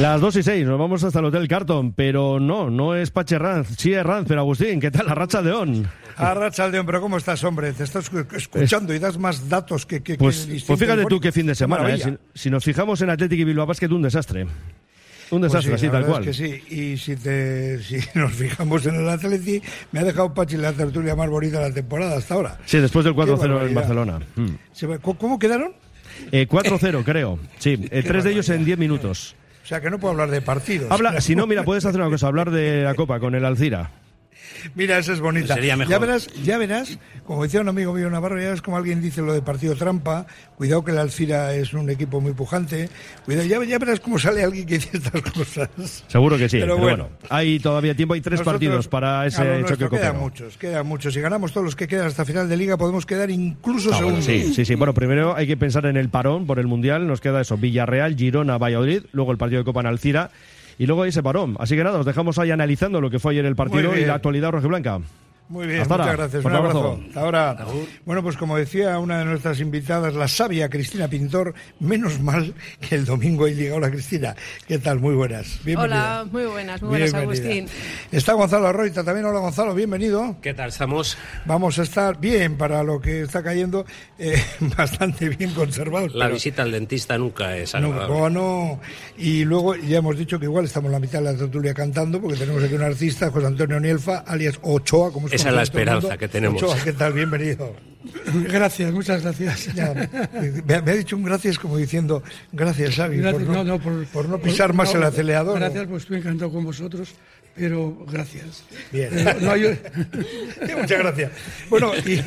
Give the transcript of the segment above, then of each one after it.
Las 2 y 6, nos vamos hasta el Hotel Carton, pero no, no es Pache Ranz, sí es Ranz, pero Agustín, ¿qué tal la racha León? A racha León, pero ¿cómo estás, hombre? Te estás escuchando y das más datos que... que Pues, que pues fíjate tú qué fin de semana, ¿eh? si, si nos fijamos en Atlético y Bilbao Basket, un desastre. Un Pues desastre, sí, así tal cual. es que sí, y si, te, si nos fijamos en el Atleti, me ha dejado Pachi la tertulia más bonita de la temporada hasta ahora. Sí, después del Qué 4-0 en. Barcelona. Mm. Se ve- ¿Cómo cómo quedaron? Eh, 4-0, creo. Sí, eh, tres de ellos en 10 minutos. O sea, que no puedo hablar de partidos. Habla, si no, mira, puedes hacer una cosa, hablar de la Copa con el Alcira. Mira, esa es bonita. Sería mejor. Ya verás, ya verás, como decía un amigo mío Navarro, ya ves como alguien dice lo de partido trampa, cuidado que el Alcira es un equipo muy pujante, cuidado, ya, ya verás cómo sale alguien que dice estas cosas. Seguro que sí, Pero pero, bueno. bueno. hay todavía tiempo, hay tres Nosotros, partidos para ese choque Quedan muchos, quedan muchos. Si ganamos todos los que quedan hasta final de liga, podemos quedar incluso Ah, bueno, sí, sí, sí. Bueno, primero hay que pensar en el parón por el Mundial. Nos queda eso, Villarreal, Girona, Valladolid, luego el partido de Copa en Alcira y luego ese parón. Así que nada, os dejamos ahí analizando lo que fue ayer el partido y la actualidad rojiblanca. Muy bien, Hasta muchas ahora. gracias. Un abrazo. abrazo. Hasta ahora. Bueno, pues como decía una de nuestras invitadas, la sabia Cristina Pintor, menos mal que el domingo hay llegado la Cristina. ¿Qué tal? Muy buenas. Bienvenida. Hola, muy buenas, muy buenas, Bienvenida. Agustín. Está Gonzalo Arroita también. Hola, Gonzalo, bienvenido. ¿Qué tal estamos? Vamos a estar bien para lo que está cayendo, eh, bastante bien conservados. La pero- visita al dentista nunca es No, agradable. bueno, y luego ya hemos dicho que igual estamos en la mitad de la tertulia cantando, porque tenemos aquí un artista, José Antonio Nielfa, alias Ochoa, como se Esa es la esperanza que tenemos. Ochoa, ¿qué tal? Bienvenido. Gracias, muchas gracias. Ya, me, me ha dicho un gracias como diciendo, gracias, Xavi, Gracias, por, no, no, no, por, por no pisar más no, el acelerador. Gracias, pues estoy encantado con vosotros, pero gracias. Bien. Eh, no hay- Muchas gracias. Bueno, y,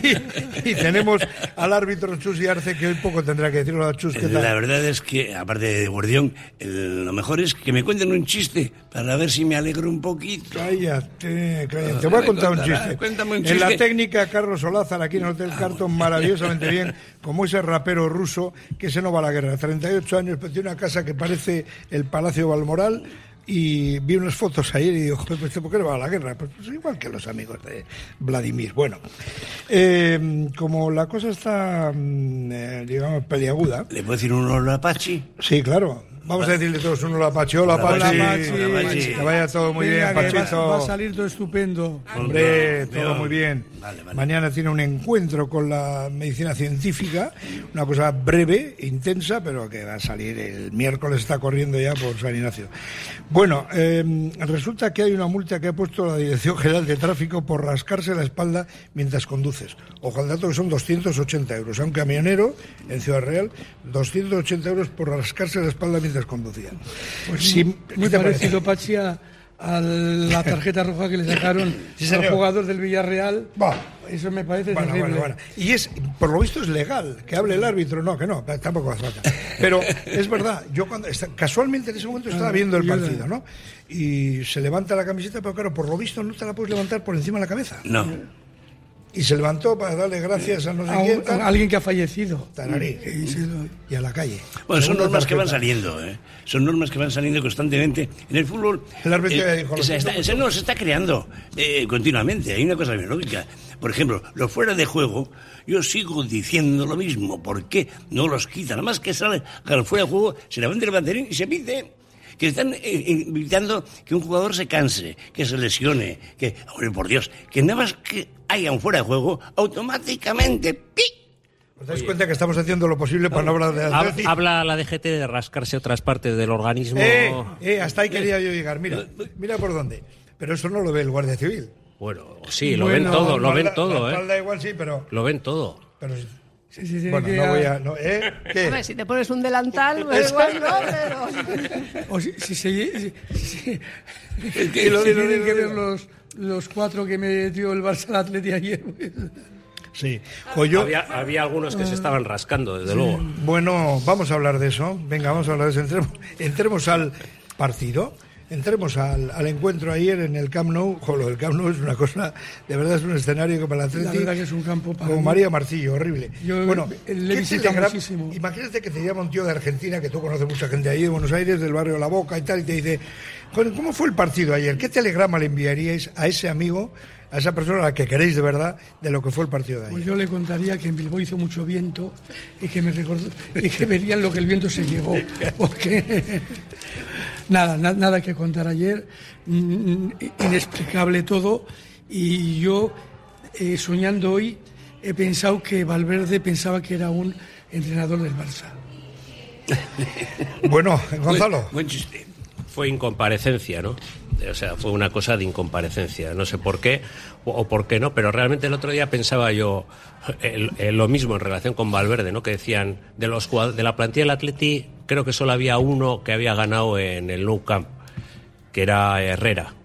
y tenemos al árbitro Chus y Arce, que hoy poco tendrá que decirlo a Chus. ¿qué tal? La verdad es que, aparte de Guardión, el- lo mejor es que me cuenten un chiste para ver si me alegro un poquito. Cállate, cállate. Te voy a contar un chiste. cuéntame un En la chiste. técnica, Carlos Solázar, aquí en el Hotel Carton, maravillosamente bien, como ese rapero ruso que se no va a la guerra. 38 años, pero tiene una casa que parece el Palacio Balmoral. Y vi unas fotos ayer y digo, "Joder, pues, ¿por qué no va a la guerra? Pues, pues igual que los amigos de Vladimir. Bueno, eh, como la cosa está, mm, eh, digamos, peliaguda, ¿Le puedo decir un hola Apache? sí, claro, vamos a decirle todos un hola Pachi, hola Hola, Pachi, Pachi. Hola, Pachi. que vaya todo muy Venga, bien, que va- Pachito. va, a salir todo estupendo. Hombre, todo muy bien. Vale, vale. Mañana tiene un encuentro con la medicina científica, una cosa breve, intensa, pero que va a salir el miércoles, está corriendo ya por San Ignacio. Bueno, eh, resulta que hay una multa que ha puesto la Dirección General de Tráfico por rascarse la espalda mientras conduces. Ojo al dato que son 280 euros. A un camionero en Ciudad Real, 280 euros por rascarse la espalda mientras conducía. Pues Sí, muy, ¿qué muy te parecido, parece? Pachi, a, a la tarjeta roja que le sacaron Sí, al señor. jugador del Villarreal. Va. Eso me parece Bueno, terrible. bueno, bueno. Y es, por lo visto es legal, que hable el árbitro, no, que no, tampoco hace falta. Pero es verdad, yo cuando, casualmente en ese momento estaba Ah, viendo el partido, ¿no? Y se levanta la camiseta, pero claro, por lo visto no te la puedes levantar por encima de la cabeza. No. Y se levantó para darle gracias a no sé A, un- quién, tal, a alguien que ha fallecido. tararí, Y se lo- y a la calle. Bueno, son normas que van saliendo, ¿eh? Son normas que van saliendo constantemente. En el fútbol... El árbitro ya dijo, se, está, se- no, se está creando eh, continuamente. Hay una cosa bien lógica. Por ejemplo, los fuera de juego, yo sigo diciendo lo mismo. ¿Por qué no los quitan? Nada más que sale al fuera de juego, se levanta el banderín y se pite. Que están eh, eh, evitando que un jugador se canse, que se lesione, que, hombre, por Dios, que nada más que haya un fuera de juego, automáticamente, ¡pi! ¿Os dais cuenta que estamos haciendo lo posible para no hablar de Hab- Atleti? Habla la DGT de rascarse otras partes del organismo. Eh, eh, hasta ahí quería yo llegar. Mira, mira por dónde. Pero eso no lo ve el Guardia Civil. Bueno, sí, lo Bueno, ven todo, lo La ven todo, la ¿eh? espalda igual sí, pero... Lo ven todo. pero Sí, sí, sí, bueno, que no a- voy a... no, ¿eh? ¿Qué? Hombre, si te pones un delantal, pues igual no, pero... O si, si se- si- si- tienen que ver los, los cuatro que me dio el Barça al Atleti ayer. pues, Sí. Yo... Había, había algunos que se estaban rascando, desde luego. Bueno, vamos a hablar de eso. Venga, vamos a hablar de eso. Entremos, entremos al partido. Entremos al, al encuentro ayer en el Camp Nou. Jo, lo del Camp Nou es una cosa, de verdad es un escenario que para el La Atleti, verdad que es un campo para como mí. María Marcillo, horrible. Yo bueno, le he ¿qué visitado telegram- muchísimo. Imagínate que te llama un tío de Argentina, que tú conoces mucha gente allí de Buenos Aires, del barrio La Boca y tal, y te dice, "Joder, ¿cómo fue el partido ayer? ¿Qué telegrama le enviaríais a ese amigo, a esa persona a la que queréis de verdad, de lo que fue el partido de ayer? Pues yo le contaría que en Bilbao hizo mucho viento y que me recordó y que verían lo que el viento se llevó. Porque nada, na- nada que contar ayer, inexplicable todo. Y yo, eh, soñando hoy, he pensado que Valverde pensaba que era un entrenador del Barça. Bueno, Gonzalo. Buen chiste. Fue incomparecencia, ¿no? O sea, fue una cosa de incomparecencia. No sé por qué o, por qué no, pero realmente el otro día pensaba yo eh, eh, lo mismo en relación con Valverde, ¿no? Que decían, de, los, de la plantilla del Atleti, creo que solo había uno que había ganado en el Nou Camp, que era Herrera.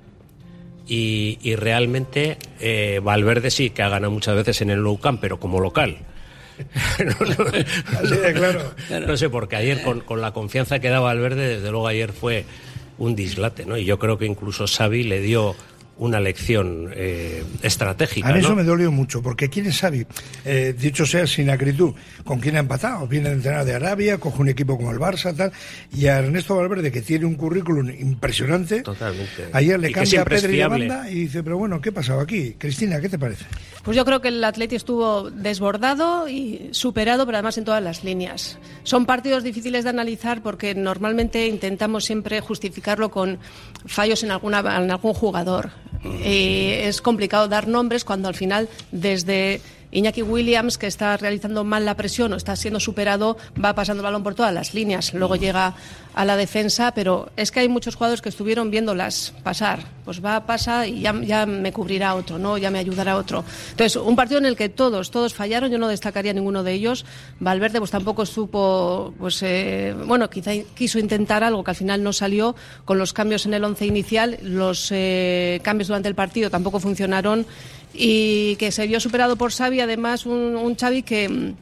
Y, y realmente eh, Valverde sí que ha ganado muchas veces en el Nou Camp, pero como local. No, no, Así de claro. no sé, porque ayer con, con la confianza que daba Valverde, desde luego ayer fue un dislate, ¿no? Y yo creo que incluso Xavi le dio una lección eh, estratégica, A mí ¿no? eso me dolió mucho, porque ¿quién es Xavi? Eh, dicho sea sin acritud, ¿con quién ha empatado? Viene a entrenar de Arabia, coge un equipo como el Barça, tal, y a Ernesto Valverde, que tiene un currículum impresionante, Totalmente. ayer le Y cambia a Pedri de banda y dice, pero bueno, ¿qué ha pasado aquí? Cristina, ¿qué te parece? Pues yo creo que el Atleti estuvo desbordado y superado, pero además en todas las líneas. Son partidos difíciles de analizar porque normalmente intentamos siempre justificarlo con fallos en, alguna, en algún jugador. Y es complicado dar nombres cuando al final desde Iñaki Williams, que está realizando mal la presión o está siendo superado, va pasando el balón por todas las líneas. Luego llega a la defensa, pero es que hay muchos jugadores que estuvieron viéndolas pasar. Pues va, pasa y ya, ya me cubrirá otro, ¿no? Ya me ayudará otro. Entonces, un partido en el que todos, todos fallaron, yo no destacaría ninguno de ellos. Valverde, pues tampoco supo, pues, eh, bueno, quizá quiso intentar algo que al final no salió con los cambios en el once inicial. Los eh, cambios durante el partido tampoco funcionaron y que se vio superado por Xavi, además un, un Xavi que mm,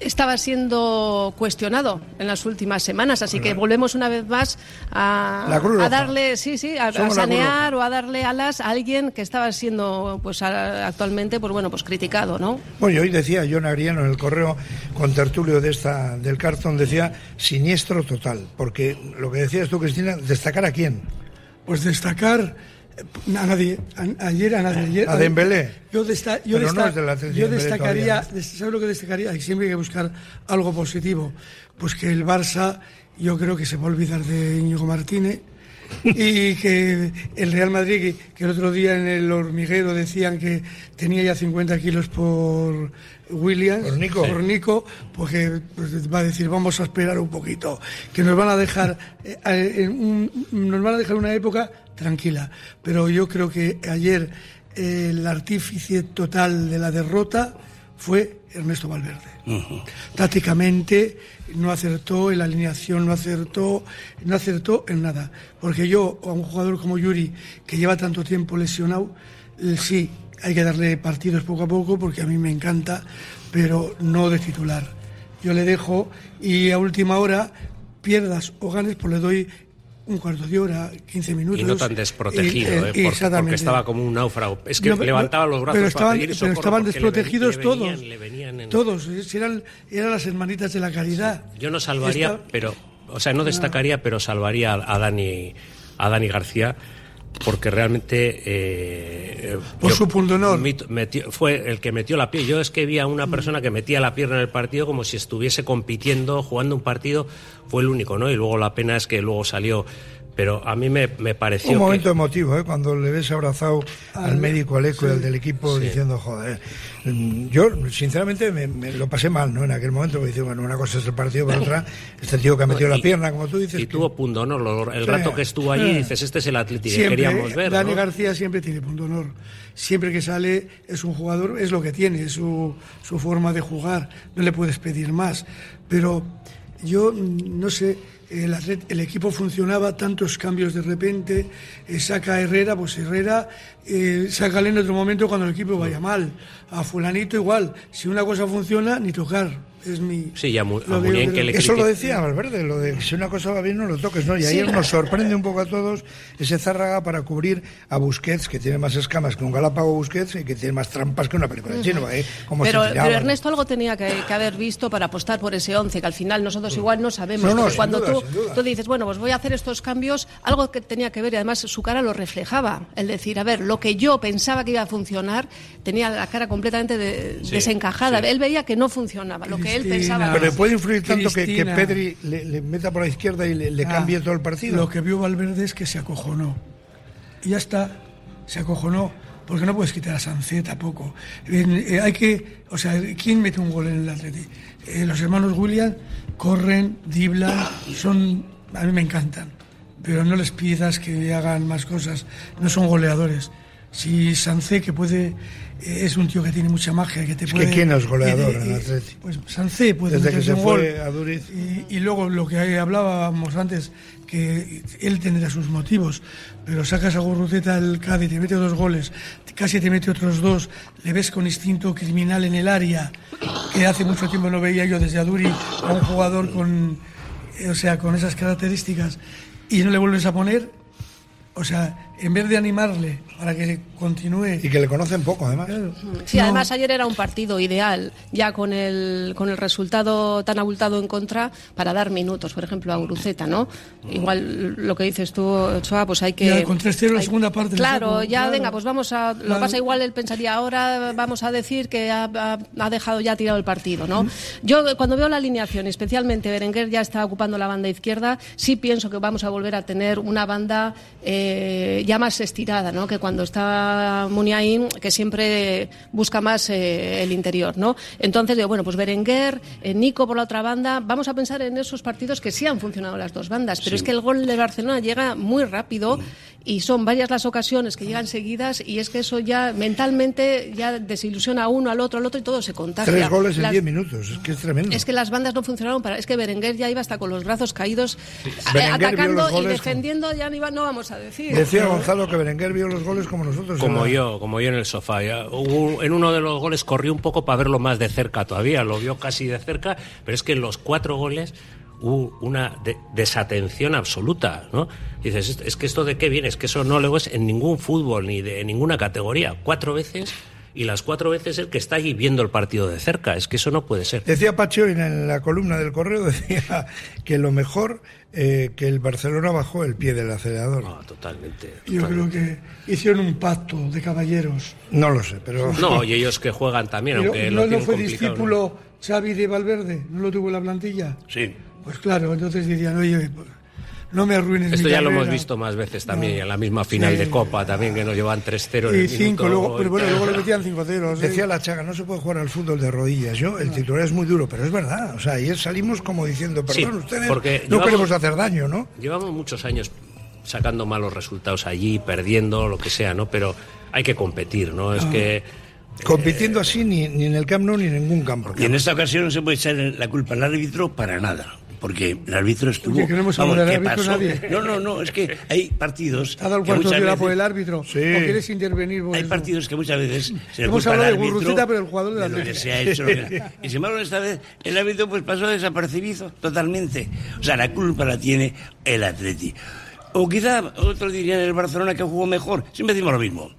estaba siendo cuestionado en las últimas semanas, así que volvemos una vez más a, darle, sí, sí, a, sanear o a darle alas a alguien que estaba siendo, pues a- actualmente, pues bueno, pues criticado, ¿no? Bueno, y hoy decía John Agriano en el correo con tertulio de esta, del cartón, decía siniestro total, porque lo que decías tú, Cristina, destacar a quién. Pues destacar a nadie, a- ayer a nadie. Ayer, A Dembélé. Yo, desta- yo, no destacaría, ¿sabes lo que destacaría? Siempre hay que buscar algo positivo. Pues que el Barça, yo creo que se va a olvidar de Íñigo Martínez y que el Real Madrid, que, que el otro día en el hormiguero decían que tenía ya 50 kilos por Williams, Por Nico. por Nico, pues va a decir vamos a esperar un poquito, que nos van a dejar eh, eh, un- nos van a dejar una época tranquila. Pero yo creo que ayer eh, el artífice total de la derrota fue Ernesto Valverde. Tácticamente no acertó en la alineación, no acertó, no acertó en nada. Porque yo, a un jugador como Yuri, que lleva tanto tiempo lesionado, sí, hay que darle partidos poco a poco porque a mí me encanta, pero no de titular. Yo le dejo y a última hora, pierdas o ganes, pues le doy un cuarto de hora, 15 minutos. Y no tan desprotegido, Y, ¿eh? eh, porque, estaba como un náufrago. Es que No, pero- levantaba los brazos pero para estaban, pedir pero socorro estaban le ven- desprotegidos le venían- todos. venían en- Todos, eran, eran las hermanitas de la caridad. Yo no salvaría, Esta- pero, o sea, no destacaría, pero salvaría a Dani, a Dani García, porque realmente eh, Por yo- su pundonor. metió- fue el que metió la pierna. Yo es que vi a una persona que metía la pierna en el partido como si estuviese compitiendo, jugando un partido, fue el único, ¿no? Y luego la pena es que luego salió. Pero a mí me, me pareció Un que- momento emotivo, ¿eh? cuando le ves abrazado al médico, al eco y al del equipo diciendo, joder. mm, Yo, sinceramente, me, me lo pasé mal, ¿no? En aquel momento, me dice, bueno, una cosa es el partido, pero otra, este tío que ha metido la y- pierna, como tú dices. Y que- tuvo pundonor. lo- El Sí. rato que estuvo allí, dices, este es el Atlético que queríamos ver. Dani ¿no? García siempre tiene punto honor. Siempre que sale es un jugador, es lo que tiene, es su, su forma de jugar. No le puedes pedir más. Pero yo mm, no sé, el, atlet- el equipo funcionaba, tantos cambios de repente, eh, saca a Herrera, pues Herrera, eh, sácale en otro momento cuando el equipo vaya mal. A fulanito igual, si una cosa funciona, ni tocar. Es mi. Sí, ya mu- lo que le Eso lo critic- decía Valverde, lo de que si una cosa va bien no lo toques, ¿no? Y Sí. ayer nos sorprende un poco a todos ese Zárraga para cubrir a Busquets, que tiene más escamas que un Galápago Busquets y que tiene más trampas que una película de chino, ¿eh? Como Pero, se pero. Ernesto algo tenía que, que haber visto para apostar por ese 11, que al final nosotros igual no sabemos. No, no, cuando duda, tú, tú dices, bueno, pues voy a hacer estos cambios, algo que tenía que ver, y además su cara lo reflejaba. El decir, a ver, lo que yo pensaba que iba a funcionar, tenía la cara completamente de- desencajada. Él veía que no funcionaba, lo que él Cristina. pensaba. Pero le puede influir tanto que, que. Pedri le, le meta por la izquierda y le, le Ah, cambie todo el partido. Lo que vio Valverde es que se acojonó. Y ya está, se acojonó. Porque no puedes quitar a Sancé tampoco. Eh, hay que, o sea, ¿quién mete un gol en el Atleti? Eh, los hermanos William corren, driblan, son, a mí me encantan. Pero no les pidas que hagan más cosas, no son goleadores. Si Sancé, que puede, eh, es un tío que tiene mucha magia, que te Es puede... que ¿quién es goleador en Atleti? Pues Sancé puede Desde que se un fue gol. a Duriz. Y, y luego lo que hablábamos antes, que él tendrá sus motivos, pero sacas a Gurruceta el Cádiz, te mete dos goles, casi te mete otros dos, le ves con instinto criminal en el área, que hace mucho tiempo no veía yo desde Aduri a un jugador con, eh, o sea, con esas características, y no le vuelves a poner, o sea, en vez de animarle para que continúe... Y que le conocen poco, además. Claro. Sí, No, además ayer era un partido ideal, ya con el, con el resultado tan abultado en contra, para dar minutos, por ejemplo, a Guruceta, ¿no? Igual lo que dices tú, Ochoa, pues hay que... Ya, con 3-0 la hay- segunda parte Claro, saco, ya claro. venga, pues vamos a... Lo que Claro. pasa igual él pensaría, ahora vamos a decir que ha, ha- ha dejado ya tirado el partido, ¿no? Yo cuando veo la alineación, especialmente Berenguer ya está ocupando la banda izquierda, sí pienso que vamos a volver a tener una banda eh, ya más estirada, ¿no? Que cuando está Muniain, que siempre busca más eh, el interior, ¿no? Entonces digo, bueno, pues Berenguer, eh, Nico por la otra banda, vamos a pensar en esos partidos que sí han funcionado las dos bandas, pero es que el gol de Barcelona llega muy rápido y son varias las ocasiones que llegan seguidas y es que eso ya mentalmente ya desilusiona a uno, al otro, al otro y todo se contagia. Tres goles en Las- diez minutos, es que es tremendo. es que las bandas no funcionaron para. Es que Berenguer ya iba hasta con los brazos caídos, eh, atacando y defendiendo, ya no, iba- no vamos a decir. Decía Gonzalo que Berenguer vio los goles como nosotros. Como yo, como yo en el sofá. Ya hubo- en uno de los goles corrió un poco para verlo más de cerca todavía, lo vio casi de cerca, pero es que en los cuatro goles una de- desatención absoluta, ¿no? Dices, "Es- que esto de qué viene, es que eso no lo ves en ningún fútbol ni de ninguna categoría. Cuatro veces y las cuatro veces el que está allí viendo el partido de cerca, es que eso no puede ser. Decía Pachi hoy en la columna del correo, decía que lo mejor eh, que el Barcelona bajó el pie del acelerador. No, totalmente. Yo creo que hicieron un pacto de caballeros. No lo sé, pero... No, y ellos que juegan también, Pero, aunque ¿No, lo no fue discípulo Xavi de Valverde? ¿No lo tuvo en la plantilla? Sí. Pues claro, entonces dirían, oye, pues, no me arruines Esto mi ya lo hemos visto más veces también, No. en la misma final Sí. de Copa también, que nos llevan 3-0 en Y el cinco, minuto luego, pero bueno, 80. luego le metían 5-0. ¿sí? Decía la Chaga, no se puede jugar al fútbol de rodillas. Yo, el titular es muy duro, pero es verdad. O sea, ayer salimos como diciendo, Sí, perdón, ustedes porque no llevamos- queremos hacer daño, ¿no? Llevamos muchos años sacando malos resultados allí, perdiendo, lo que sea, ¿no? Pero hay que competir, ¿no? Es que Compitiendo así ni, ni en el Camp Nou ni en ningún campo. Y en esta ocasión no se puede echar la culpa al árbitro para nada. Porque el árbitro estuvo. Oye, que no hemos hablado del ¿qué árbitro nadie. No, no, no, es que hay partidos. ¿Ha dado el cuarto de por el árbitro? Sí. ¿O quieres intervenir por Hay eso? partidos que muchas veces se le Hemos hablado de Gurruceta, pero el jugador del de lo que se ha hecho. lo que- Y sin embargo, esta vez el árbitro pues pasó desapercibido totalmente. O sea, la culpa la tiene el Atleti. O quizá otros dirían el Barcelona que jugó mejor. Siempre decimos lo mismo.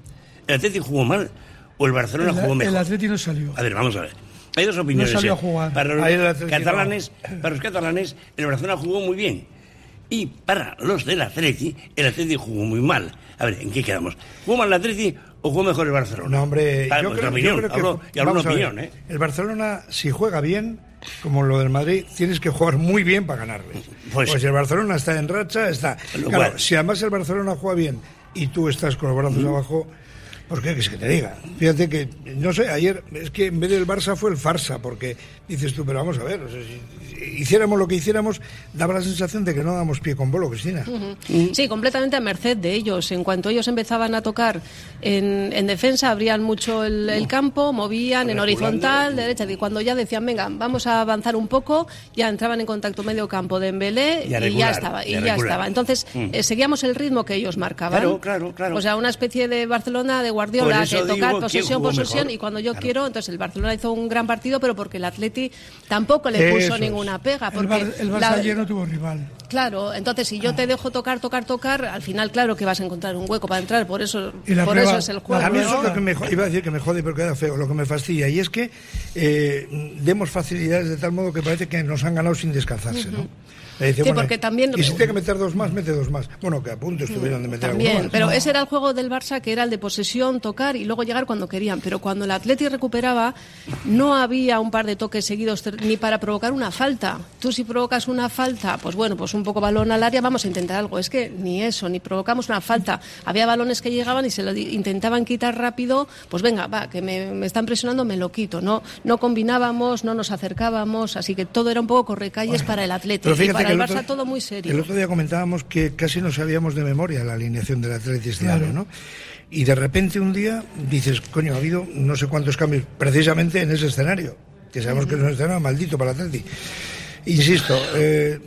¿El Atleti jugó mal o el Barcelona jugó mejor? el Atleti no salió. A ver, vamos a ver. Hay dos opiniones. salió a jugar. Para los catalanes, para los catalanes, el Barcelona jugó muy bien. Y para los del Atleti, el Atleti jugó muy mal. A ver, ¿en qué quedamos? ¿Jugó mal el Atleti o jugó mejor el Barcelona? No, hombre, Ah, yo creo, opinión. yo creo que... Hablo, y hablo vamos una a ver, opinión, ¿eh? El Barcelona, si juega bien, como lo del Madrid, tienes que jugar muy bien para ganarle. Pues- Pues, si el Barcelona está en racha, está... Claro, cual- si además el Barcelona juega bien y tú estás con los brazos abajo... ¿Por qué quieres que te diga? Fíjate que, no sé, ayer es que en vez del Barça fue el farsa, porque dices tú, pero vamos a ver, o sea, si hiciéramos lo que hiciéramos, daba la sensación de que no damos pie con bolo, Cristina. Sí, completamente a merced de ellos. En cuanto ellos empezaban a tocar en, en defensa, abrían mucho el, el campo, movían en horizontal, derecha. Y cuando ya decían, venga, vamos a avanzar un poco, ya entraban en contacto medio campo de Embelé Y ya estaba. y ya estaba. Entonces, Mm. eh, seguíamos el ritmo que ellos marcaban. Claro, claro, claro. O sea, una especie de Barcelona de Guardiola, que tocar digo, posesión, ¿quién jugó posesión, mejor? y cuando yo Claro. quiero, entonces el Barcelona hizo un gran partido, pero porque el Atleti tampoco le puso Eso es. ninguna pega. El, Porque Bar- el Barça la- ayer no tuvo rival. Claro, entonces si yo te dejo tocar, tocar, tocar, al final claro que vas a encontrar un hueco para entrar, por eso, por prueba- eso es el juego. A mí eso ¿no? es lo que me iba a decir que me jode, pero queda feo, lo que me fastidia. Y es que eh, demos facilidades de tal modo que parece que nos han ganado sin descansarse, ¿no? Le dice, Sí, porque también- Y si tiene que meter dos más, mete dos más. Bueno, que a punto estuvieron de meter alguno También, más. pero ese era el juego del Barça, que era el de posesión, tocar y luego llegar cuando querían. Pero cuando el Atleti recuperaba, no había un par de toques seguidos ni para provocar una falta. Tú si provocas una falta, pues bueno, pues un poco balón al área, vamos a intentar algo. Es que ni eso, ni provocamos una falta. Había balones que llegaban y se lo intentaban quitar rápido, pues venga, va, que me, me están presionando, me lo quito. No, no combinábamos, no nos acercábamos, así que todo era un poco correcalles para el Atleti. Pero fíjate para el otro- todo muy serio. El otro día comentábamos que casi no sabíamos de memoria la alineación del Atleti este año, ¿no? Y de repente un día dices, coño, ha habido no sé cuántos cambios, precisamente en ese escenario, que sabemos que es un escenario maldito para el Atleti. Insisto, eh,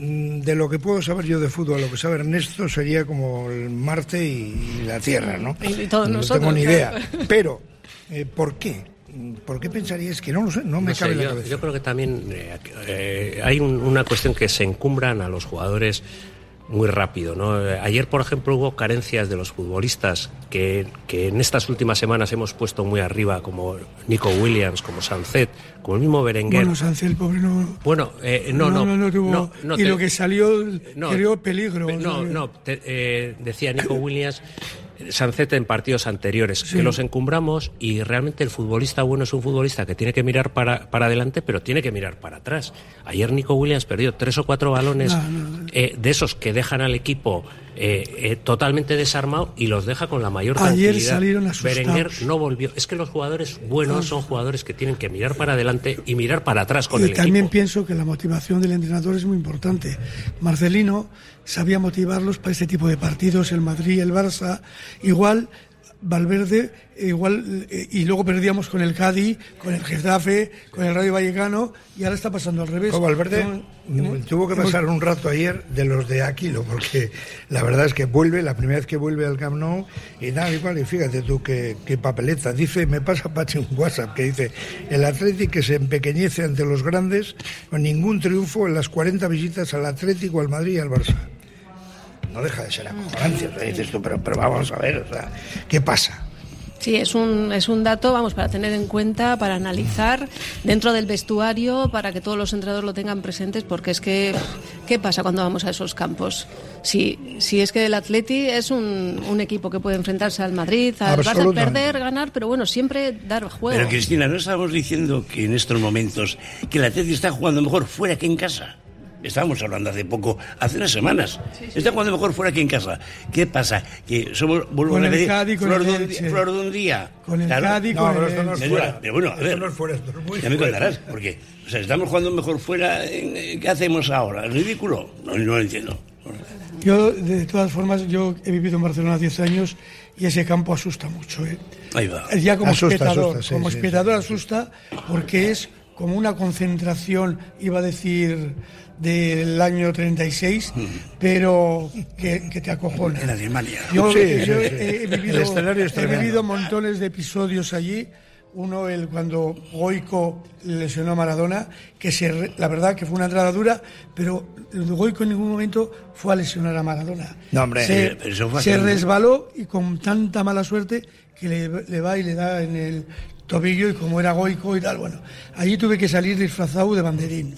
de lo que puedo saber yo de fútbol, lo que sabe Ernesto sería como el Marte y la Tierra, ¿no? Y todos no nosotros, tengo ni idea. claro. Pero, eh, ¿por qué? ¿Por qué pensaríais que no lo sé? No me No cabe la yo, cabeza. yo creo que también eh, eh, hay un- una cuestión que se encumbran a los jugadores muy rápido. ¿no? Ayer, por ejemplo, hubo carencias de los futbolistas que, que en estas últimas semanas hemos puesto muy arriba, como Nico Williams, como Sancet, como el mismo Berenguer. Bueno, Sánchez, el pobre no. Bueno, eh, no, no, no, no tuvo- no, y te- lo que salió creó peligro. No, no, te- eh, decía Nico Williams, Sancet en partidos anteriores, que los encumbramos y realmente el futbolista bueno es un futbolista que tiene que mirar para, para adelante, pero tiene que mirar para atrás. Ayer Nico Williams perdió tres o cuatro balones No, no, eh, de esos que dejan al equipo eh, eh, totalmente desarmado y los deja con la mayor Ayer tranquilidad. salieron asustados. Berenguer no volvió. Es que los jugadores buenos son jugadores que tienen que mirar para adelante y mirar para atrás con y el también equipo. pienso que la motivación del entrenador es muy importante. Marcelino sabía motivarlos para este tipo de partidos, el Madrid, el Barça, igual Valverde, igual eh, y luego perdíamos con el Cádiz, con el Getafe, con el Rayo Vallecano y ahora está pasando al revés. Valverde mm, tuvo que pasar un rato ayer de los de Aquilo, porque la verdad es que vuelve, la primera vez que vuelve al Camp Nou, y nada, igual, y fíjate tú qué, qué papeleta. Dice, me pasa Pachi un WhatsApp, que dice, el Atlético que se empequeñece ante los grandes, con ningún triunfo en las 40 visitas al Atlético, al Madrid y al Barça. No deja de ser acojonante, o sea, dices tú, pero, pero vamos a ver, o sea, ¿qué pasa? Sí, es un, es un dato, vamos, para tener en cuenta, para analizar dentro del vestuario, para que todos los entrenadores lo tengan presentes, porque es que, ¿qué pasa cuando vamos a esos campos? Si, si es que el Atleti es un, un equipo que puede enfrentarse al Madrid, al Barça, perder, ganar, pero bueno, siempre dar juego. Pero Cristina, ¿no estamos diciendo que en estos momentos que el Atleti está jugando mejor fuera que en casa? Estábamos hablando hace poco, hace unas semanas. Está jugando mejor fuera que en casa. ¿Qué pasa? Que somos, vuelvo Con a el repetir, Cádiz, con flor, el de un, flor de un día. Con el Claro. Cádiz, No, con pero el esto no es fuera. pero bueno, a Esto ver. no es fuera, esto es muy Ya me fuera. contarás, porque o sea, estamos jugando mejor fuera. en- eh, ¿Qué hacemos ahora? ¿Es ridículo? No, no lo entiendo. Yo, de todas formas, yo he vivido en Barcelona 10 años y ese campo asusta mucho. ¿eh? Ahí va. Ya como Asusta, espectador, asusta, sí, como sí, espectador sí, sí. asusta porque es como una concentración, iba a decir, del año 36, pero que, que te acojona. En Alemania. Yo, Sí, yo sí, he, sí. he El vivido, he montones de episodios allí. Uno, el cuando Goico lesionó a Maradona, que se, la verdad que fue una entrada dura, pero Goico en ningún momento fue a lesionar a Maradona. No, hombre, se, eh, eso fue se resbaló y con tanta mala suerte que le, le va y le da en el tobillo y como era Goico y tal, bueno, allí tuve que salir disfrazado de banderín.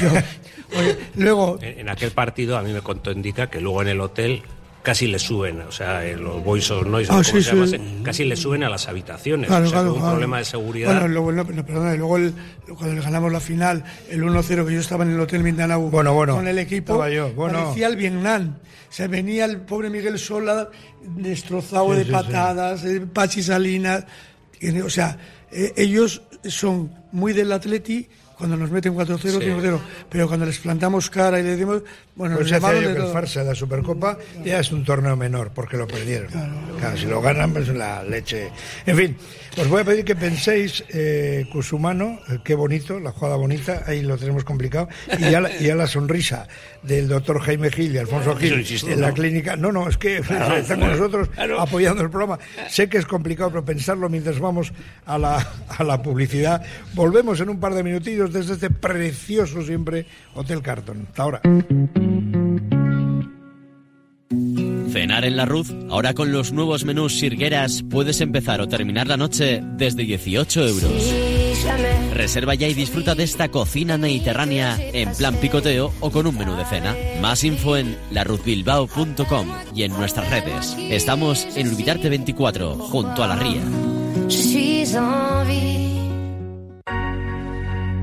Yo- oye, luego, En, en aquel partido a mí me contó indica que luego en el hotel casi le suben, o sea, en los boys or noise, Ah, o como sí, se sí. casi le suben a las habitaciones. Claro, o sea, claro, un claro. problema de seguridad. Bueno, luego, no, no, perdona, y luego el- cuando le ganamos la final, el 1-0, que yo estaba en el Hotel Mindanao Bueno, bueno, con el equipo, yo, bueno. parecía el Vietnam. Se venía el pobre Miguel Sola destrozado Sí, de sí, patadas, eh, Pachi Salinas. O sea, eh, ellos son muy del Atleti, cuando nos meten 4-0, 5-0, pero cuando les plantamos cara y le decimos, bueno, Pues hace año de que el todo. farsa de la Supercopa ya es un torneo menor porque lo perdieron. Claro, si lo ganan, pues la leche. En fin, os voy a pedir que penséis, eh, Cusumano, eh, qué bonito, la jugada bonita, ahí lo tenemos complicado, y ya, la, y ya la sonrisa del doctor Jaime Gil y Alfonso Gil en la ¿no? clínica. No, no, es que están con nosotros apoyando el programa. Sé que es complicado, pero pensarlo mientras vamos a la, a la publicidad. Volvemos en un par de desde este precioso siempre Hotel Carton. Hasta ahora. Cenar en la Ruz, ahora con los nuevos menús Sirgueras, puedes empezar o terminar la noche desde 18 euros. Reserva ya y disfruta de esta cocina mediterránea en plan picoteo o con un menú de cena. Más info en laruzbilbao.com y en nuestras redes. Estamos en Urbitarte 24, junto a la ría.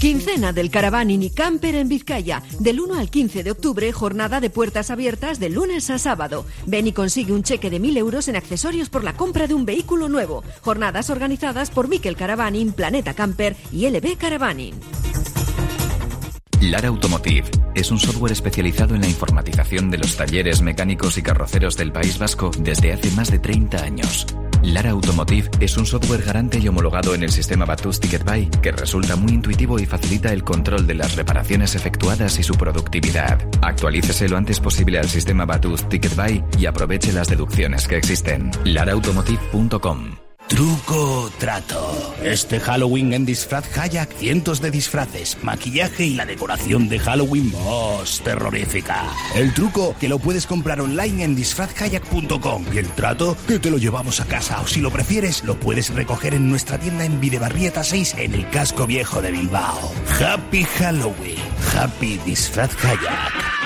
Quincena del Caravaning y Camper en Vizcaya. Del 1 al 15 de octubre, jornada de puertas abiertas de lunes a sábado. Ven y consigue un cheque de 1.000 euros en accesorios por la compra de un vehículo nuevo. Jornadas organizadas por Miquel Caravaning, Planeta Camper y LB Caravaning. Lara Automotive es un software especializado en la informatización de los talleres mecánicos y carroceros del País Vasco desde hace más de 30 años. Lara Automotive es un software garante y homologado en el sistema Batus Ticket Buy que resulta muy intuitivo y facilita el control de las reparaciones efectuadas y su productividad. Actualícese lo antes posible al sistema Batus Ticket Buy y aproveche las deducciones que existen. laraautomotive.com Truco trato. Este Halloween en Disfraz Kayak, cientos de disfraces, maquillaje y la decoración de Halloween Boss terrorífica. El truco que lo puedes comprar online en disfrazkayak.com y el trato que te lo llevamos a casa o si lo prefieres lo puedes recoger en nuestra tienda en Videbarrieta 6 en el casco viejo de Bilbao. Happy Halloween. Happy Disfraz Kayak.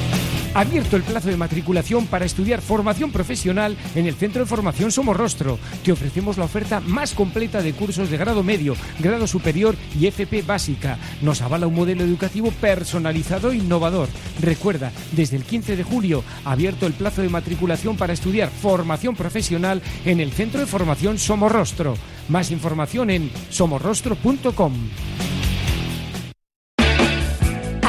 Abierto el plazo de matriculación para estudiar formación profesional en el Centro de Formación Somorrostro. Te ofrecemos la oferta más completa de cursos de grado medio, grado superior y FP básica. Nos avala un modelo educativo personalizado e innovador. Recuerda, desde el 15 de julio, abierto el plazo de matriculación para estudiar formación profesional en el Centro de Formación Somorrostro. Más información en somorrostro.com.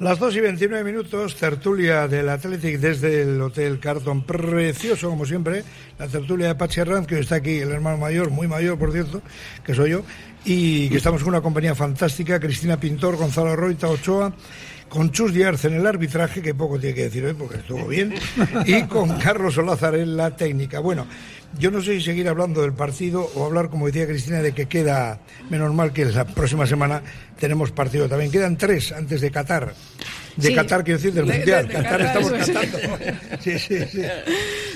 Las 2 y 29 minutos, tertulia del Athletic desde el Hotel Carton, precioso como siempre, la tertulia de Pachi Herranz, que hoy está aquí el hermano mayor, muy mayor por cierto, que soy yo, y que estamos con una compañía fantástica, Cristina Pintor, Gonzalo Roita, Ochoa, con Chus Diarz en el arbitraje, que poco tiene que decir hoy porque estuvo bien, y con Carlos Olázar en la técnica. Bueno, yo no sé si seguir hablando del partido o hablar, como decía Cristina, de que queda, menos mal que la próxima semana tenemos partido también. Quedan tres antes de Qatar. De Sí. Qatar, quiero decir, del De- Mundial. de- de Qatar Qatar, estamos catando. Sí, sí, sí.